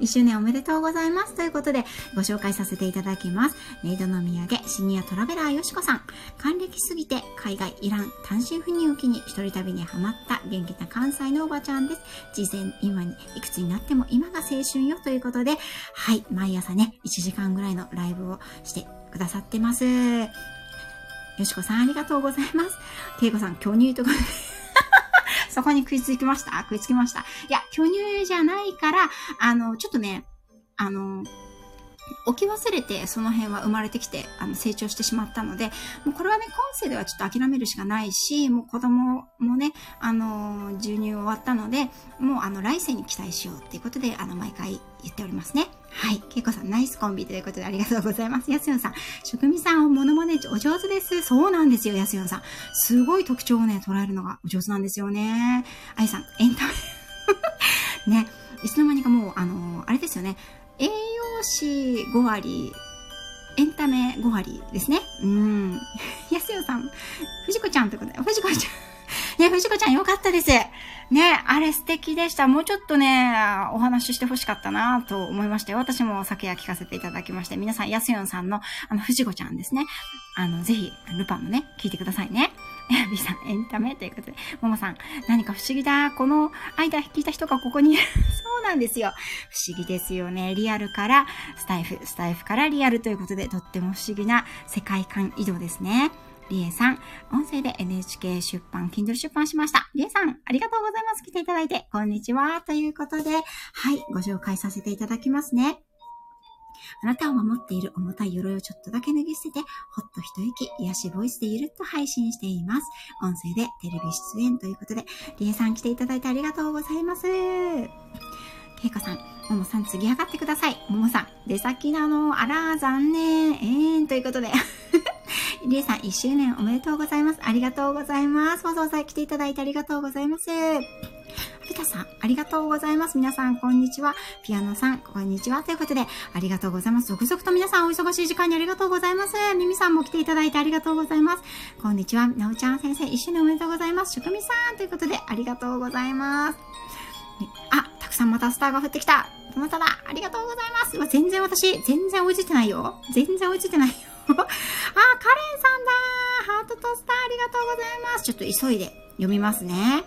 1周年おめでとうございます。ということで、ご紹介させていただきます。メイドの土産、シニアトラベラーよしこさん。還暦すぎて、海外、イラン、単身赴任を機に一人旅にハマった元気な関西のおばちゃんです。事前、今に、いくつになっても今が青春よということで、はい、毎朝ね、1時間ぐらいのライブをしてくださってます。よしこさん、ありがとうございます。けいこさん、巨乳とか、そこに食いつきました？食いつきました。いや、巨乳じゃないから、あの、ちょっとね、あの、置き忘れてその辺は生まれてきて、あの、成長してしまったので、もうこれはね、今世ではちょっと諦めるしかないし、もう子供もね、あの、授乳終わったので、もうあの、来世に期待しようっていうことで、あの、毎回言っておりますね。はい。けいこさん、ナイスコンビということでありがとうございます。やすよんさん、職味さんをモノマネお上手です。そうなんですよ、やすよんさん。すごい特徴をね、捉えるのがお上手なんですよね。あいさん、エンタメ。ね、いつの間にかもう、あのあれですよね。栄養士5割、エンタメ5割ですね。うん。やすよさん、藤子ちゃんってことで、藤子ちゃん。ね、藤子ちゃんよかったです。ね、あれ素敵でした。もうちょっとね、お話ししてほしかったなと思いまして、私も昨夜聞かせていただきまして、皆さん、やすよんさんの、あの、藤子ちゃんですね。あの、ぜひ、ルパンもね、聞いてくださいね。え B さん、エンタメということで、ももさん、何か不思議だ？この間聞いた人がここにいる。そうなんですよ。不思議ですよね。リアルからスタイフ、スタイフからリアルということで、とっても不思議な世界観移動ですね。りえさん、音声で NHK 出版、Kindle 出版しました。りえさん、ありがとうございます。来ていただいて、こんにちは。ということで、はい、ご紹介させていただきますね。あなたを守っている重たい鎧をちょっとだけ脱ぎ捨てて、ほっと一息、癒しボイスでゆるっと配信しています。音声でテレビ出演ということで、りえさん来ていただいてありがとうございます。けいかさん、ももさん次上がってください。ももさん、出先なの、あら、残念、えーん、ということで。りえさん、1周年おめでとうございます。ありがとうございます。わざわざ来ていただいてありがとうございます。ピタさん、ありがとうございます。皆さん、こんにちは。ピアノさん、こんにちは。ということで、ありがとうございます。続々と皆さん、お忙しい時間にありがとうございます。ミミさんも来ていただいてありがとうございます。こんにちは。なおちゃん先生、一緒におめでとうございます。しゅくみさん、ということで、ありがとうございます。あ、たくさんまたスターが降ってきた。どなただありがとうございます。全然私、全然追いついてないよ。全然追いついてないよ。あ、カレンさんだハートとスターありがとうございます。ちょっと急いで読みますね。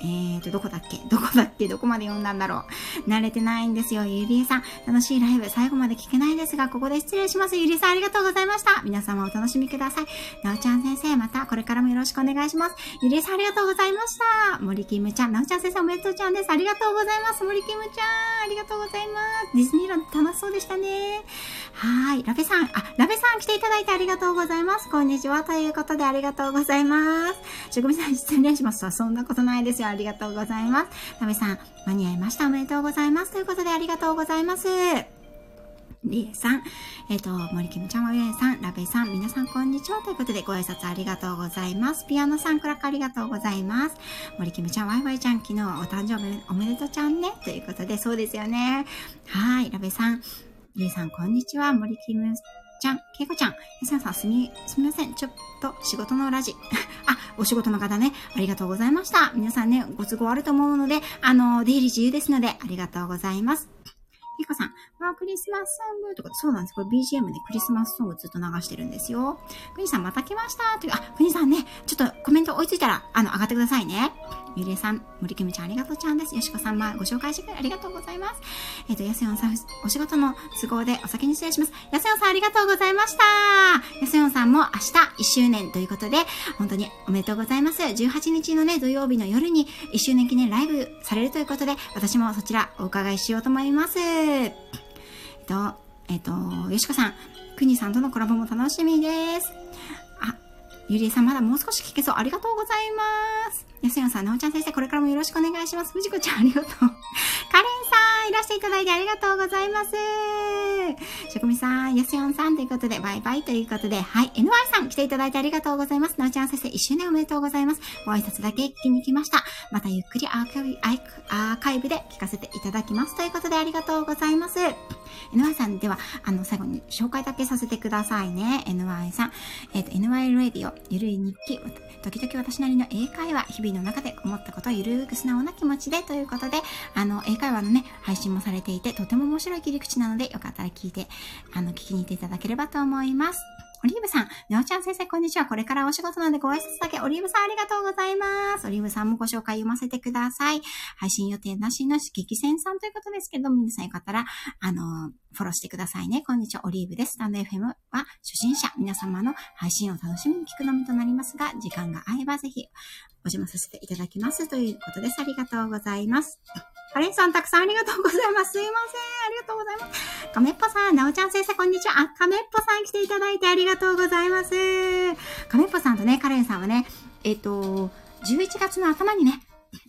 えーと、どこだっけ？どこだっけ？どこまで読んだんだろう？慣れてないんですよ。ゆりえさん、楽しいライブ、最後まで聞けないですが、ここで失礼します。ゆりえさん、ありがとうございました。皆様お楽しみください。なおちゃん先生、またこれからもよろしくお願いします。ゆりえさん、ありがとうございました。森キムちゃん、なおちゃん先生、おめでとうちゃんです。ありがとうございます。森キムちゃん、ありがとうございます。ディズニーランド楽しそうでしたね。はい。ラベさん、あ、ラベさん来ていただいてありがとうございます。こんにちは。ということでありがとうございます。しぐみさん、失礼します。そんなことないですよ。ありがとうございます。ラベさん、間に合いました。おめでとうございます。ということでありがとうございます。りえさん、えっ、と、森キムちゃん、わゆえさん、ラベさん、皆さんこんにちはということでご挨拶ありがとうございます。ピアノさん、クラックありがとうございます。森キムちゃん、ワイワイちゃん、昨日はお誕生日おめでとうちゃんね。ということで、そうですよね。はい、ラベさん、りえさん、こんにちは。森キムちゃん、けいこちゃん、やすやさん、すみ、すみません。ちょっと仕事のラジ。あ、お仕事の方ね、ありがとうございました。皆さんね、ご都合あると思うので、あの、出入り自由ですので、ありがとうございます。ゆかさん、わークリスマスソングとか、そうなんです。これ BGM でクリスマスソングずっと流してるんですよ。くにさん、また来ましたという、あ、くにさんね、ちょっとコメント追いついたら、あの、上がってくださいね。ゆりえさん、森きむちゃん、ありがとうちゃんです。よしこさん、まあ、ご紹介してくれありがとうございます。えっ、と、やすよんさん、お仕事の都合でお先に失礼します。やすよんさん、ありがとうございました。やすよんさんも明日1周年ということで、本当におめでとうございます。18日のね、土曜日の夜に1周年記念ライブされるということで、私もそちらお伺いしようと思います。えっと、えっと、よしこさん、くにさんとのコラボも楽しみです。あ、ゆりえさんまだもう少し聞けそう。ありがとうございます。やすやんさん、なおちゃん先生、これからもよろしくお願いします。ふじこちゃん、ありがとう。カレンさん、いらしていただいてありがとうございます。しょくみさん、やすやんさんということで、バイバイということで、はい、NY さん来ていただいてありがとうございます。なおちゃん先生、一周年おめでとうございます。ご挨拶だけ聞きに来ました。またゆっくりアーカイブアーカイブで聞かせていただきます。ということで、ありがとうございます。NY さんでは、あの、最後に紹介だけさせてくださいね。NY さん。えっ、と、NY ラディオ、ゆるい日記、時々私なりの英会話、日々の中で思ったことをゆるーく素直な気持ちでということで、あの、英会話のね、配信もされていて、とても面白い切り口なので、よかったら聞いて、あの、聞きに行っていただければと思います。オリーブさん、なおちゃん先生、こんにちは。これからお仕事なんでご挨拶だけ。オリーブさん、ありがとうございます。オリーブさんもご紹介読ませてください。配信予定なしの激戦さんということですけど、皆さんよかったら、あの、フォローしてくださいね。こんにちは、オリーブです。スタンド FM は初心者、皆様の配信を楽しみに聞くのみとなりますが、時間が合えばぜひお邪魔させていただきますということです。ありがとうございます。カレンさん、たくさんありがとうございます。すいません。ありがとうございます。カメッポさん、なおちゃん先生、こんにちは。あ、カメッポさん来ていただいてありがとうございます。カメッポさんとね、カレンさんはね、えっ、と、11月の頭にね、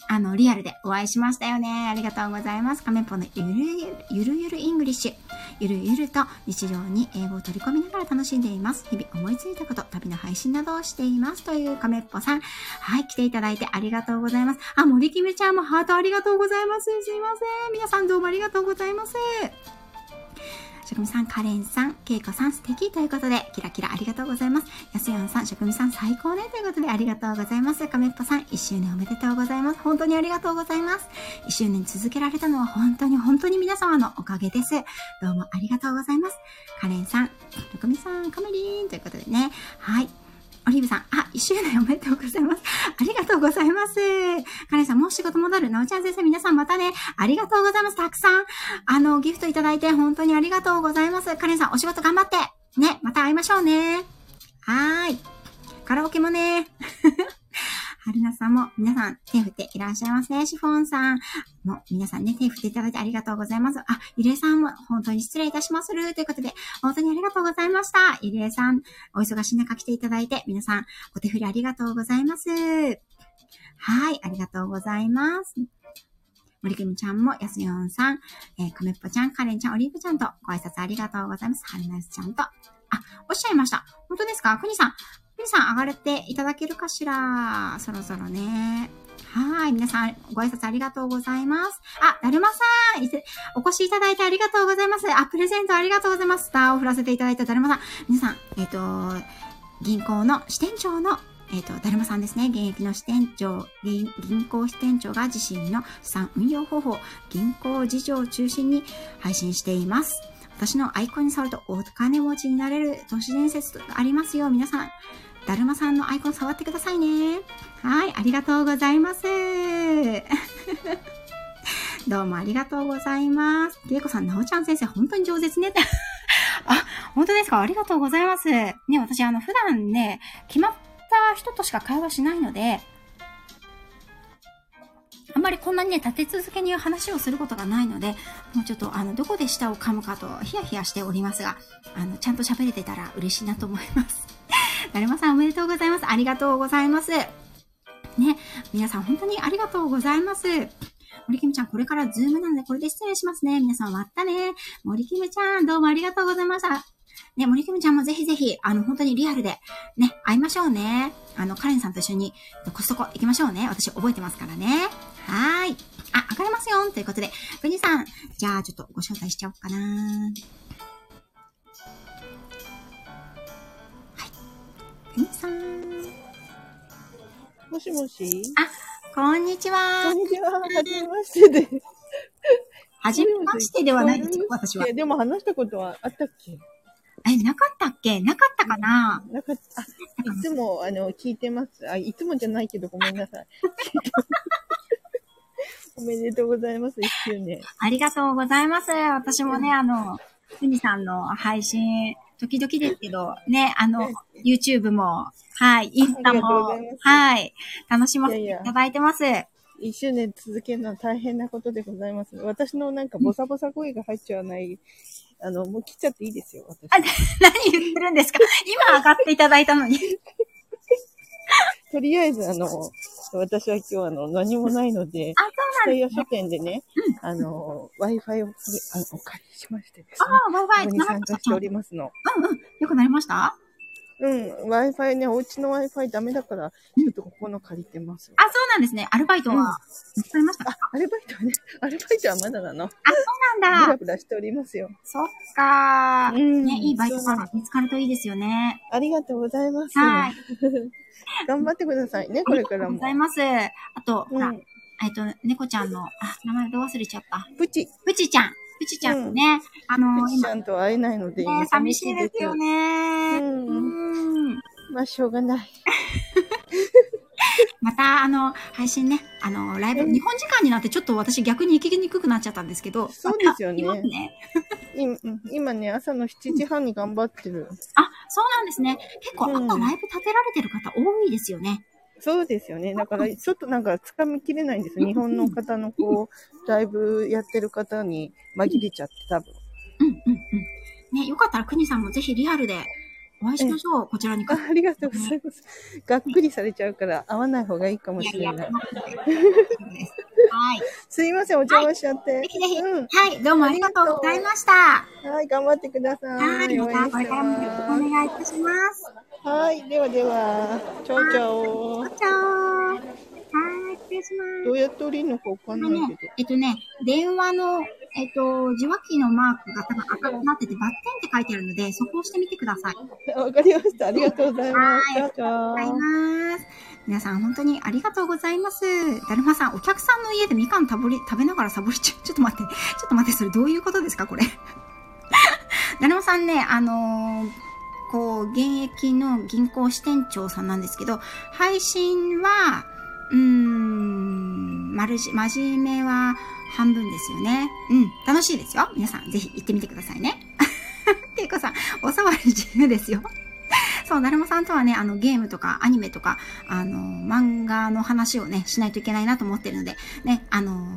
あの、リアルでお会いしましたよね。ありがとうございます。カメッポのゆるゆる、ゆるゆるイングリッシュ。ゆるゆると日常に英語を取り込みながら楽しんでいます。日々思いついたこと、旅の配信などをしています。というカメッポさん。はい、来ていただいてありがとうございます。あ、森キムちゃんもハートありがとうございます。すいません。皆さんどうもありがとうございます。職味さん、カレンさん、ケイコさん素敵ということで、キラキラありがとうございます。やすやんさん、職人さん最高ねということでありがとうございます。カメッポさん、1周年おめでとうございます。本当にありがとうございます。1周年続けられたのは本当に本当に皆様のおかげです。どうもありがとうございます。カレンさん、職味さん、カメリーンということでね。はい。オリーブさん、あ、一周年おめでとうございます。ありがとうございます。カレンさん、もう仕事戻る。なおちゃん先生、皆さんまたね。ありがとうございます。たくさん、あの、ギフトいただいて本当にありがとうございます。カレンさん、お仕事頑張って。ね、また会いましょうね。はーい。カラオケもね。春菜さんも皆さん手振っていらっしゃいますね。シフォンさんも皆さんね、手振っていただいてありがとうございます。あ、ゆりえさんも本当に失礼いたしまする。ということで、本当にありがとうございました。ゆりえさん、お忙しい中来ていただいて、皆さんお手振りありがとうございます。はい、ありがとうございます。森くみちゃんも、やすよんさん、えー、かめっぽちゃん、カレンちゃん、オリーブちゃんとご挨拶ありがとうございます。はるなすちゃんと、あ、おっしゃいました。本当ですか？くにさん、くにさん上がれていただけるかしら？そろそろね。はい。皆さん、ご挨拶ありがとうございます。あ、だるまさん、お越しいただいてありがとうございます。あ、プレゼントありがとうございます。スターを振らせていただいただるまさん。皆さん、えっ、と、銀行の支店長のえっ、と、だるまさんですね。現役の支店長、銀銀行支店長が自身の資産運用方法、銀行事情を中心に配信しています。私のアイコンに触るとお金持ちになれる都市伝説がありますよ。皆さん、だるまさんのアイコン触ってくださいね。はい、ありがとうございます。どうもありがとうございます。りえこさん、なおちゃん先生、本当に上手ですね。あ、本当ですか？ありがとうございます。ね、私、あの、普段ね、決まった人としか会話しないので、あんまりこんなにね、立て続けに話をすることがないので、もうちょっと、あの、どこで舌を噛むかと、ヒヤヒヤしておりますが、あの、ちゃんと喋れてたら嬉しいなと思います。だるまさんおめでとうございます。ありがとうございます。ね、皆さん本当にありがとうございます。森キムちゃん、これから Zoom なので、これで失礼しますね。皆さん、まったね。森キムちゃん、どうもありがとうございました。ね、森キムちゃんもぜひぜひ、あの、本当にリアルで、ね、会いましょうね。あの、カレンさんと一緒に、コストコ行きましょうね。私覚えてますからね。はーい。あ、上がれますよということで、くにさん、じゃあ、ちょっとご招待しちゃおうかなはい。くにさん。もしもし？こんにちこはん。にちは。はじめましてです。はじめましてではないですよ、私は。えでも話したことはあったっけ？え、なかったっけ？なかったかな？なんか、あ、いつも、あの、聞いてます。あ、いつもじゃないけどごめんなさい。おめでとうございます。一周年。ありがとうございます。私もね、あの、ふみさんの配信、時々ですけど、ね、あの、YouTube も、はい、インスタもはい、楽しませていやいやいただいてます。一周年続けるのは大変なことでございます。私のなんかボサボサ声が入っちゃわない。あの、もう切っちゃっていいですよ、私。あ何言ってるんですか？今上がっていただいたのに。とりあえず、あの、私は今日あの、何もないので、あ、そうなん蔦屋書店でね、あの、Wi-Fi をあのお借りしましてですね。ああ、バイバイ。ここに参加しておりますの。うんうん。よくなりました？うん、Wi-Fi ね、お家の Wi-Fi ダメだから、ちょっとここの借りてます。あ、そうなんですね。アルバイトは見つかりました？か、あ、アルバイトはね、アルバイトはまだなの。あ、そうなんブラだ。ブラしておりますよ。そっかー。うんね、いいバイトが見つかるといいですよね。ありがとうございます。はい。頑張ってくださいね、これからもありがとうござい。ます。あと、ほら、うん。えっと、猫ちゃんの、あ、名前ど忘れちゃった。プチ、プチちゃん。プチちゃんとね、あのプチちゃんと会えないので、今、ね、寂しいですよね。うんうんまあ、しょうがない。また、あの、配信ね、あの、ライブ、うん日本時間になってちょっと私逆に行きにくくなっちゃったんですけど。そうですよねまね。今ね、朝の7時半に頑張ってる。あ、そうなんですね。結構うん朝ライブ立てられてる方多いですよね。そうですよね。だから、ちょっとなんか、つかみきれないんですよ。日本の方のこう、ライブやってる方に紛れちゃって、多分。うんうんうん。ね、よかったらくにさんもぜひリアルでお会いしましょう。こちらにあありがとうございます。がっくりされちゃうから、会わない方がいいかもしれない。はい。すいません、お邪魔しちゃって。ぜひぜひ。うん。はい、どうもありがとうございました。はい、頑張ってください。はい、またこれからもよろしくお願いいたします。はい、ではでは、チャオチャオ。チャオはい、失礼します。どうやって降りるのかわかんないけえっとね、電話の、えっと、受話器のマークが多分赤くなってて、バッテンって書いてあるので、そこを押してみてください。ど。わかりました。ありがとうございます。チャオチャオありがとうございます。皆さん本当にありがとうございます。だるまさん、お客さんの家でみかん食べり、食べながらサボりちゃう。ちょっと待って。ちょっと待って、それどういうことですかこれ。だるまさんね、あのーこう、現役の銀行支店長さんなんですけど、配信は、うーん、まるじ、真面目は半分ですよね。うん、楽しいですよ。皆さん、ぜひ行ってみてくださいね。けいこさん、お触り自由ですよ。そう、だるまさんとはね、あの、ゲームとかアニメとか、あの、漫画の話をね、しないといけないなと思ってるので、ね、あの、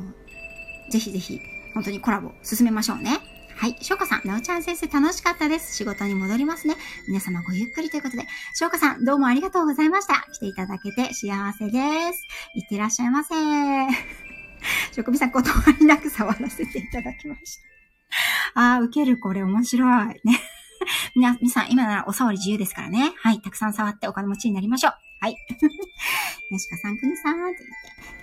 ぜひぜひ、本当にコラボ進めましょうね。はい。翔歌さん、なおちゃん先生楽しかったです。仕事に戻りますね。皆様ごゆっくりということで、翔歌さん、どうもありがとうございました。来ていただけて幸せです。いってらっしゃいませ。職人さん、断りなく触らせていただきました。あー、受ける、これ面白い。ね。皆さん、今ならお触り自由ですからね。はい。たくさん触ってお金持ちになりましょう。はい。よしかさん、くにさん、と言って、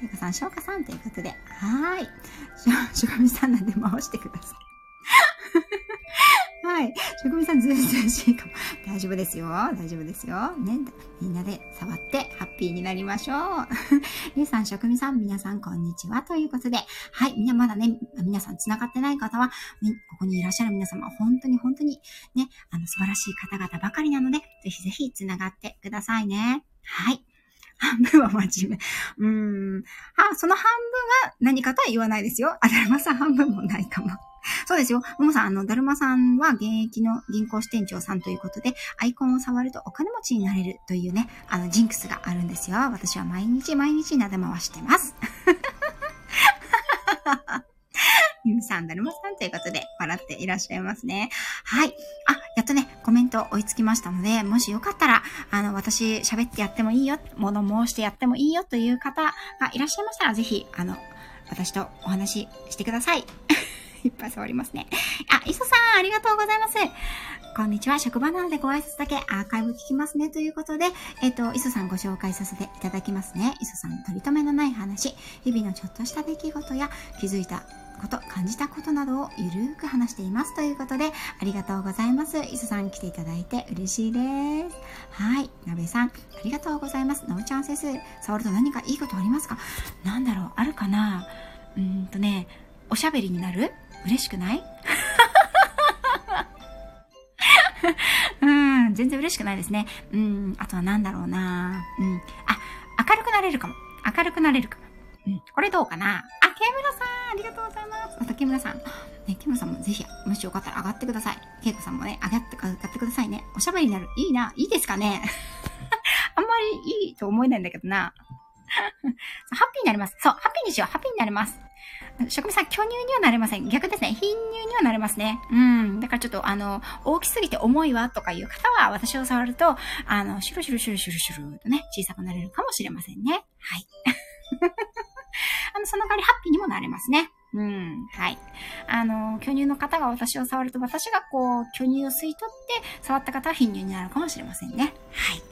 ゆうかさん、しょうかさんということで、はーい。しょ、しょくみさんなんで回してください。はい。しょくみさん、ずうずうしいかも。大丈夫ですよ。大丈夫ですよ。ね。みんなで触って、ハッピーになりましょう。りゅうさん、しょくみさん、皆さん、こんにちは。ということで、はい。みんなまだね、皆さん繋がってない方は、ここにいらっしゃる皆様、本当に本当にね、あの、素晴らしい方々ばかりなので、ぜひぜひ繋がってくださいね。はい。半分は真面目。うーん。は、その半分は何かとは言わないですよ。あ、だるまさん半分もないかも。そうですよ。ももさん、あの、だるまさんは現役の銀行支店長さんということで、アイコンを触るとお金持ちになれるというね、あの、ジンクスがあるんですよ。私は毎日毎日撫で回してます。ゆみさん、だるまさんということで、笑っていらっしゃいますね。はい。あ、やっとね、コメント追いつきましたので、もしよかったら、あの、私喋ってやってもいいよ、物申してやってもいいよという方がいらっしゃいましたら、ぜひ、あの、私とお話ししてください。いっぱい触りますね。あ、磯さん、ありがとうございます。こんにちは。職場なのでご挨拶だけアーカイブ聞きますね。ということで、えっ、と、磯さんご紹介させていただきますね。磯さん、取り留めのない話、日々のちょっとした出来事や気づいたこと、感じたことなどをゆるーく話しています。ということで、ありがとうございます。磯さん来ていただいて嬉しいです。はい。なべさん、ありがとうございます。のうちゃん先生、触ると何かいいことありますか？なんだろうあるかな？うーんとね、おしゃべりになる？嬉しくない？うん、全然嬉しくないですね。うん、あとはなんだろうなうん。あ、明るくなれるかも。明るくなれるかも。うん、これどうかな？あ、ケムラさん、ありがとうございます。あと、ケムラさん。ね、ケムラさんもぜひ、もしよかったら上がってください。ケイコさんもね、上がって、上がってくださいね。おしゃべりになる。いいな。いいですかね？あんまりいいと思えないんだけどな。ハッピーになります。そう、ハッピーにしよう。ハッピーになります。職人さん、巨乳にはなれません。逆ですね。貧乳にはなれますね。うん。だからちょっと、あの、大きすぎて重いわとかいう方は、私を触ると、あの、シュルシュルシュルシュルシュルとね、小さくなれるかもしれませんね。はい。あの、その代わりハッピーにもなれますね。うん、はい。あの、巨乳の方が私を触ると、私がこう、巨乳を吸い取って、触った方は貧乳になるかもしれませんね。はい。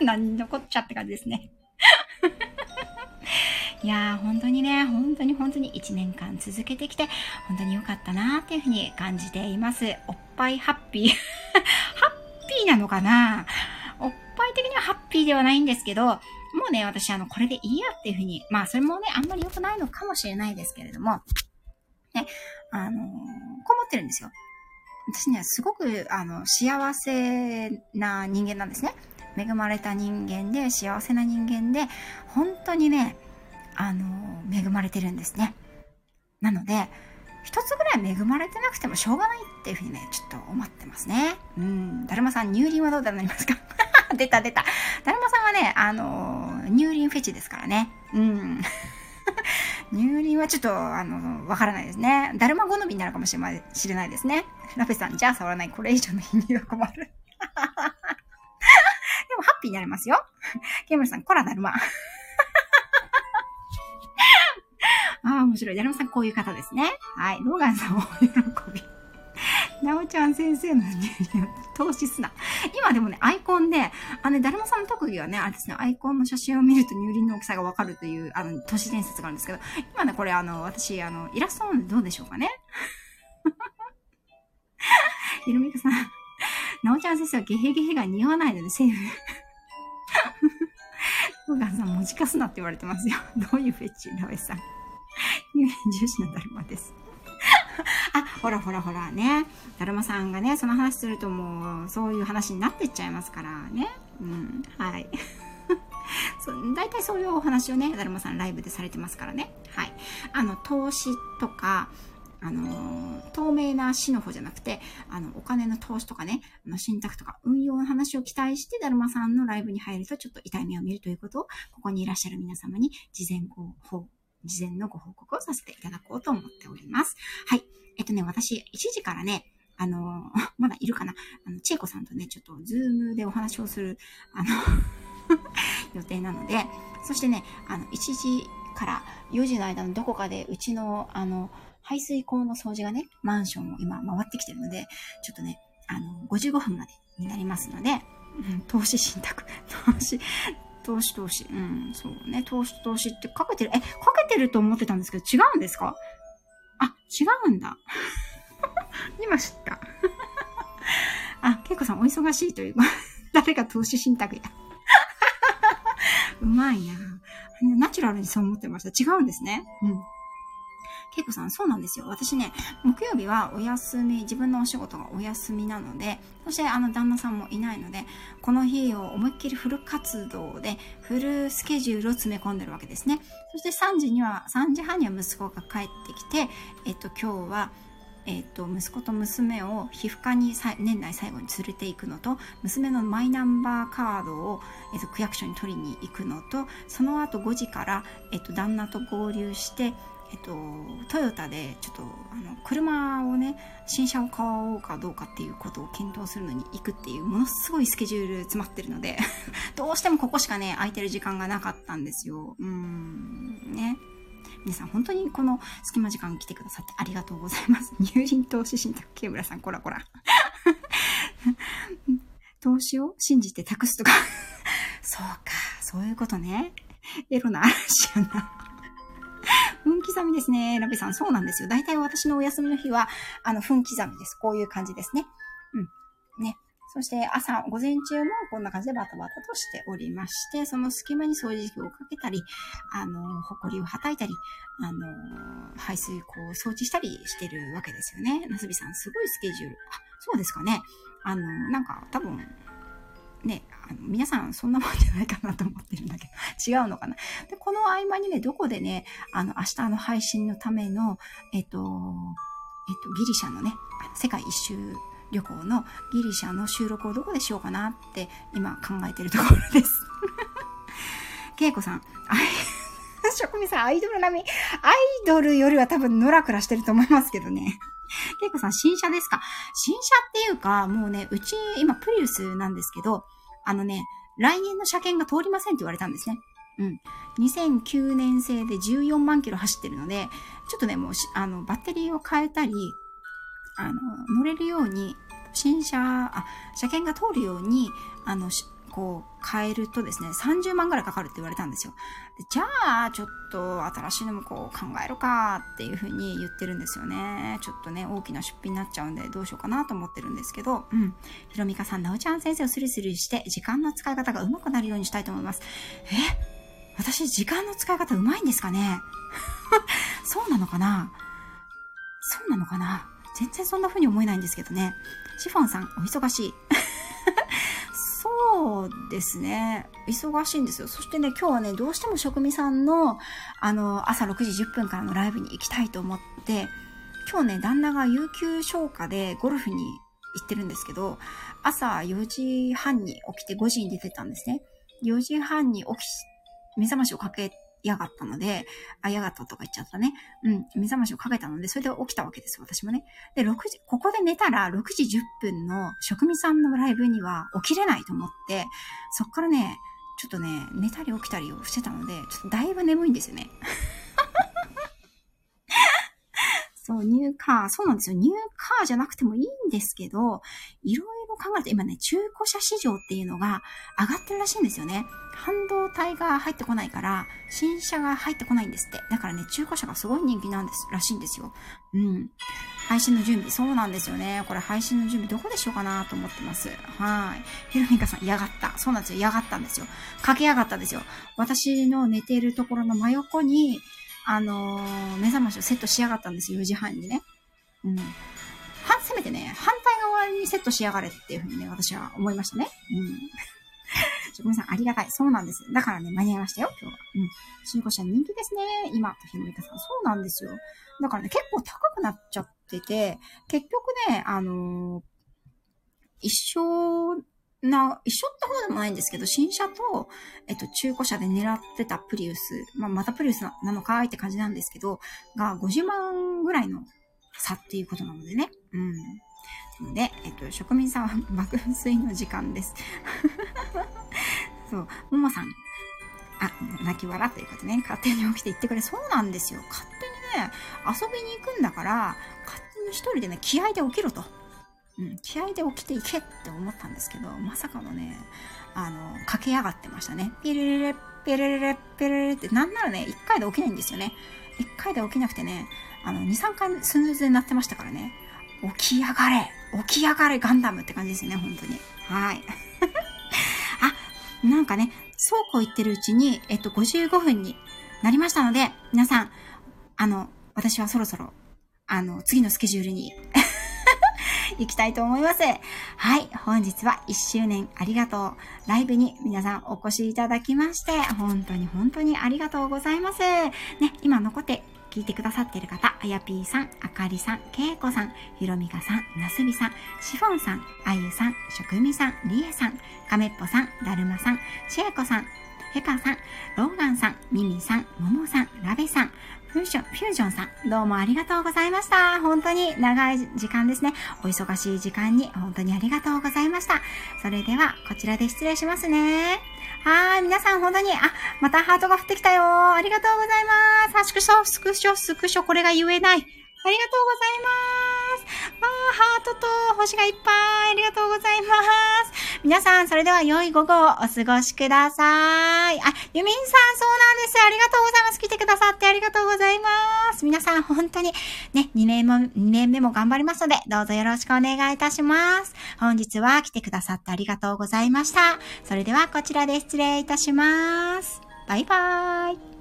何のこっちゃって感じですね。いやー、本当にね、本当に本当に1年間続けてきて、本当に良かったなーっていうふうに感じています。おっぱいハッピー。ハッピーなのかな？おっぱい的にはハッピーではないんですけど、もうね、私、あの、これでいいやっていうふうに、まあ、それもね、あんまり良くないのかもしれないですけれども、ね、あのーこう思ってるんですよ。私ね、すごく、あの、幸せな人間なんですね。恵まれた人間で、幸せな人間で、本当にね、あの恵まれてるんですね。なので、一つぐらい恵まれてなくてもしょうがないっていうふうにね、ちょっと思ってますね。うん。だるまさん、乳輪はどうだなりますか？出た出た。だるまさんはね、あのー乳輪フェチですからね。うん。乳輪はちょっと、あの、わからないですね。だるま好みになるかもしれないですね。ラフェさん、じゃあ触らない。これ以上の貧乳は困る。でも、ハッピーになれますよ。ケムルさん、こらだるま。ああ、面白い。だるまさん、こういう方ですね。はい。ローガンさん、お喜び。なおちゃん先生の投資すな。今でもね、アイコンで、あのね、だるまさんの特技はね、あれですね、アイコンの写真を見ると乳輪の大きさがわかるという、あの、都市伝説があるんですけど、今ね、これあの、私、あの、イラストなのでどうでしょうかね。ひろみかさん、なおちゃん先生はゲヘゲヘが似合わないのでセーフ。ローガンさん、文字化すなって言われてますよ。どういうフェッチラベさん。乳 輪重視のだるまです。あ、ほらほらほらね。だるまさんがね、その話するともう、そういう話になってっちゃいますからね。うん、はい。そ大体そういうお話をね、だるまさんライブでされてますからね。はい。あの、投資とか、あのー透明な死の方じゃなくて、あの、お金の投資とかね、あの、信託とか運用の話を期待して、だるまさんのライブに入ると、ちょっと痛い目を見るということを、ここにいらっしゃる皆様に、事前ご報事前のご報告をさせていただこうと思っております。はい。えっとね、私、1時からね、あの まだいるかなあの、ちえこさんとね、ちょっと、ズームでお話をする、あの、予定なので、そしてね、あの、1時から4時の間のどこかで、うちの、あの、排水口の掃除がね、マンションを今回ってきてるので、ちょっとね、あの、55分までになりますので、うん、投資信託、投資、投資投資、うん、そうね、投資投資ってかけてる、え、かけてると思ってたんですけど、違うんですか？あ、違うんだ。今知った。あ、けいこさんお忙しいという。誰が投資信託や。うまいな。ナチュラルにそう思ってました。違うんですね。うん。けいこさん、そうなんですよ。私ね、木曜日はお休み、自分のお仕事がお休みなので、そしてあの旦那さんもいないので、この日を思いっきりフル活動で、フルスケジュールを詰め込んでるわけですね。そして3時には、3時半には息子が帰ってきて、えっと、今日は、えっと、息子と娘を皮膚科に年内最後に連れて行くのと、娘のマイナンバーカードを、えっと、区役所に取りに行くのと、その後5時から、えっと、旦那と合流して、えっと、トヨタでちょっとあの車をね新車を買おうかどうかっていうことを検討するのに行くっていうものすごいスケジュール詰まってるので どうしてもここしかね空いてる時間がなかったんですよ。うんね。皆さん本当にこの隙間時間来てくださってありがとうございます。入林投資信託慶村さんこらこら。投資を信じて託すとか。そうかそういうことね。エロな嵐やな。分刻みですね。ラベさん、そうなんですよ。大体私のお休みの日は、あの、分刻みです。こういう感じですね。うん。ね。そして朝、午前中もこんな感じでバタバタとしておりまして、その隙間に掃除機をかけたり、あの、埃をはたいたり、あの、排水口を掃除したりしてるわけですよね。なすびさん、すごいスケジュール。あ、そうですかね。あの、なんか多分、ね、あの皆さんそんなもんじゃないかなと思ってるんだけど、違うのかな？で、この合間にね、どこでね、あの、明日の配信のための、えっと、えっと、ギリシャのね、世界一周旅行のギリシャの収録をどこでしようかなって今考えてるところです。けいこさん、あい、職味さん、アイドル並み、アイドルよりは多分ノラクラしてると思いますけどね。けいこさん、新車ですか？新車っていうか、もうね、うち、今、プリウスなんですけど、あのね、来年の車検が通りませんって言われたんですね。うん。2009年製で14万キロ走ってるので、ちょっとね、もう、あの、バッテリーを変えたり、あの、乗れるように、新車、あ、車検が通るように、あの、こう、変えるとですね、30万ぐらいかかるって言われたんですよ。でじゃあ、ちょっと新しいのもこう考えるかっていうふうに言ってるんですよね。ちょっとね、大きな出費になっちゃうんでどうしようかなと思ってるんですけど、うん。ひろみかさん、なおちゃん先生をスリスリして時間の使い方が上手くなるようにしたいと思います。え？私、時間の使い方上手いんですかね？そうなのかな？そうなのかな？全然そんな風に思えないんですけどね。シフォンさん、お忙しい。そうですね。忙しいんですよ。そしてね、今日はね、どうしても職味さんの、あの、朝6時10分からのライブに行きたいと思って、今日ね、旦那が有給消化でゴルフに行ってるんですけど、朝4時半に起きて5時に出てたんですね。4時半に起き、目覚ましをかけやがったので、あ、やがったとか言っちゃったね。うん、目覚ましをかけたので、それで起きたわけですよ、私もね。で、6時、ここで寝たら6時10分の職味さんのライブには起きれないと思って、そっからね、ちょっとね、寝たり起きたりをしてたので、ちょっとだいぶ眠いんですよね。そう、ニューカー、そうなんですよ。ニューカーじゃなくてもいいんですけど、いろいろ考えると、今ね、中古車市場っていうのが上がってるらしいんですよね。半導体が入ってこないから、新車が入ってこないんですって。だからね、中古車がすごい人気なんです、らしいんですよ。うん。配信の準備、そうなんですよね。これ配信の準備どこでしようかなと思ってます。はい。ひろみかさん、嫌がった。そうなんですよ。嫌がったんですよ。駆け上がったんですよ。私の寝ているところの真横に、あのー目覚ましをセットしやがったんですよ。4時半にね。うん。は、せめてね、反対側にセットしやがれっていうふうにね、私は思いましたね。うん。ごめんなさい、ありがたい。そうなんです。だからね、間に合いましたよ、今日は。うん。中古車人気ですね。今、とひろみかさん。そうなんですよ。だからね、結構高くなっちゃってて、結局ね、あのー一緒な、一緒ってことでもないんですけど、新車と、えっと、中古車で狙ってたプリウス、まあ、またプリウスなのかーいって感じなんですけど、が50万ぐらいの差っていうことなのでね。うん。ので、えっと、職人さんは爆睡の時間です。そう、ももさん。あ、泣き笑ということね。勝手に起きて行ってくれ。そうなんですよ。勝手にね、遊びに行くんだから、勝手に一人でね、気合で起きろと。うん、気合で起きていけって思ったんですけど、まさかのね、あの、駆け上がってましたね。ピレレレ、ピレレレ、ピレレレって、なんならね、一回で起きないんですよね。一回で起きなくてね、あの、二、三回スヌーズになってましたからね。起き上がれ起き上がれガンダムって感じですよね、本当に。はい。あ、なんかね、そうこう言ってるうちに、えっと、55分になりましたので、皆さん、あの、私はそろそろ、あの、次のスケジュールに行きたいと思います。はい。本日は1周年ありがとう。ライブに皆さんお越しいただきまして、本当に本当にありがとうございます。ね、今残って聞いてくださっている方、あやぴーさん、あかりさん、けいこさん、ひろみかさん、なすびさん、しフォンさん、あゆさん、しょくみさん、りえさん、かめっぽさん、だるまさん、しえこさん、ヘパさん、ローガンさん、ミミさん、ももさん、ラベさん、フュージョン、フュージョンさん、どうもありがとうございました。本当に長い時間ですね。お忙しい時間に本当にありがとうございました。それでは、こちらで失礼しますね。はーい、皆さん本当に、あ、またハートが降ってきたよ。ありがとうございます。あ、スクショ、スクショ、スクショ、これが言えない。ありがとうございます。わー、ハートと星がいっぱい。ありがとうございます。皆さん、それでは良い午後をお過ごしください。あ、ユミンさん、そうなんです。ありがとうございます。来てくださってありがとうございます。皆さん、本当にね、2年も、2年目も頑張りますので、どうぞよろしくお願いいたします。本日は来てくださってありがとうございました。それでは、こちらで失礼いたします。バイバーイ。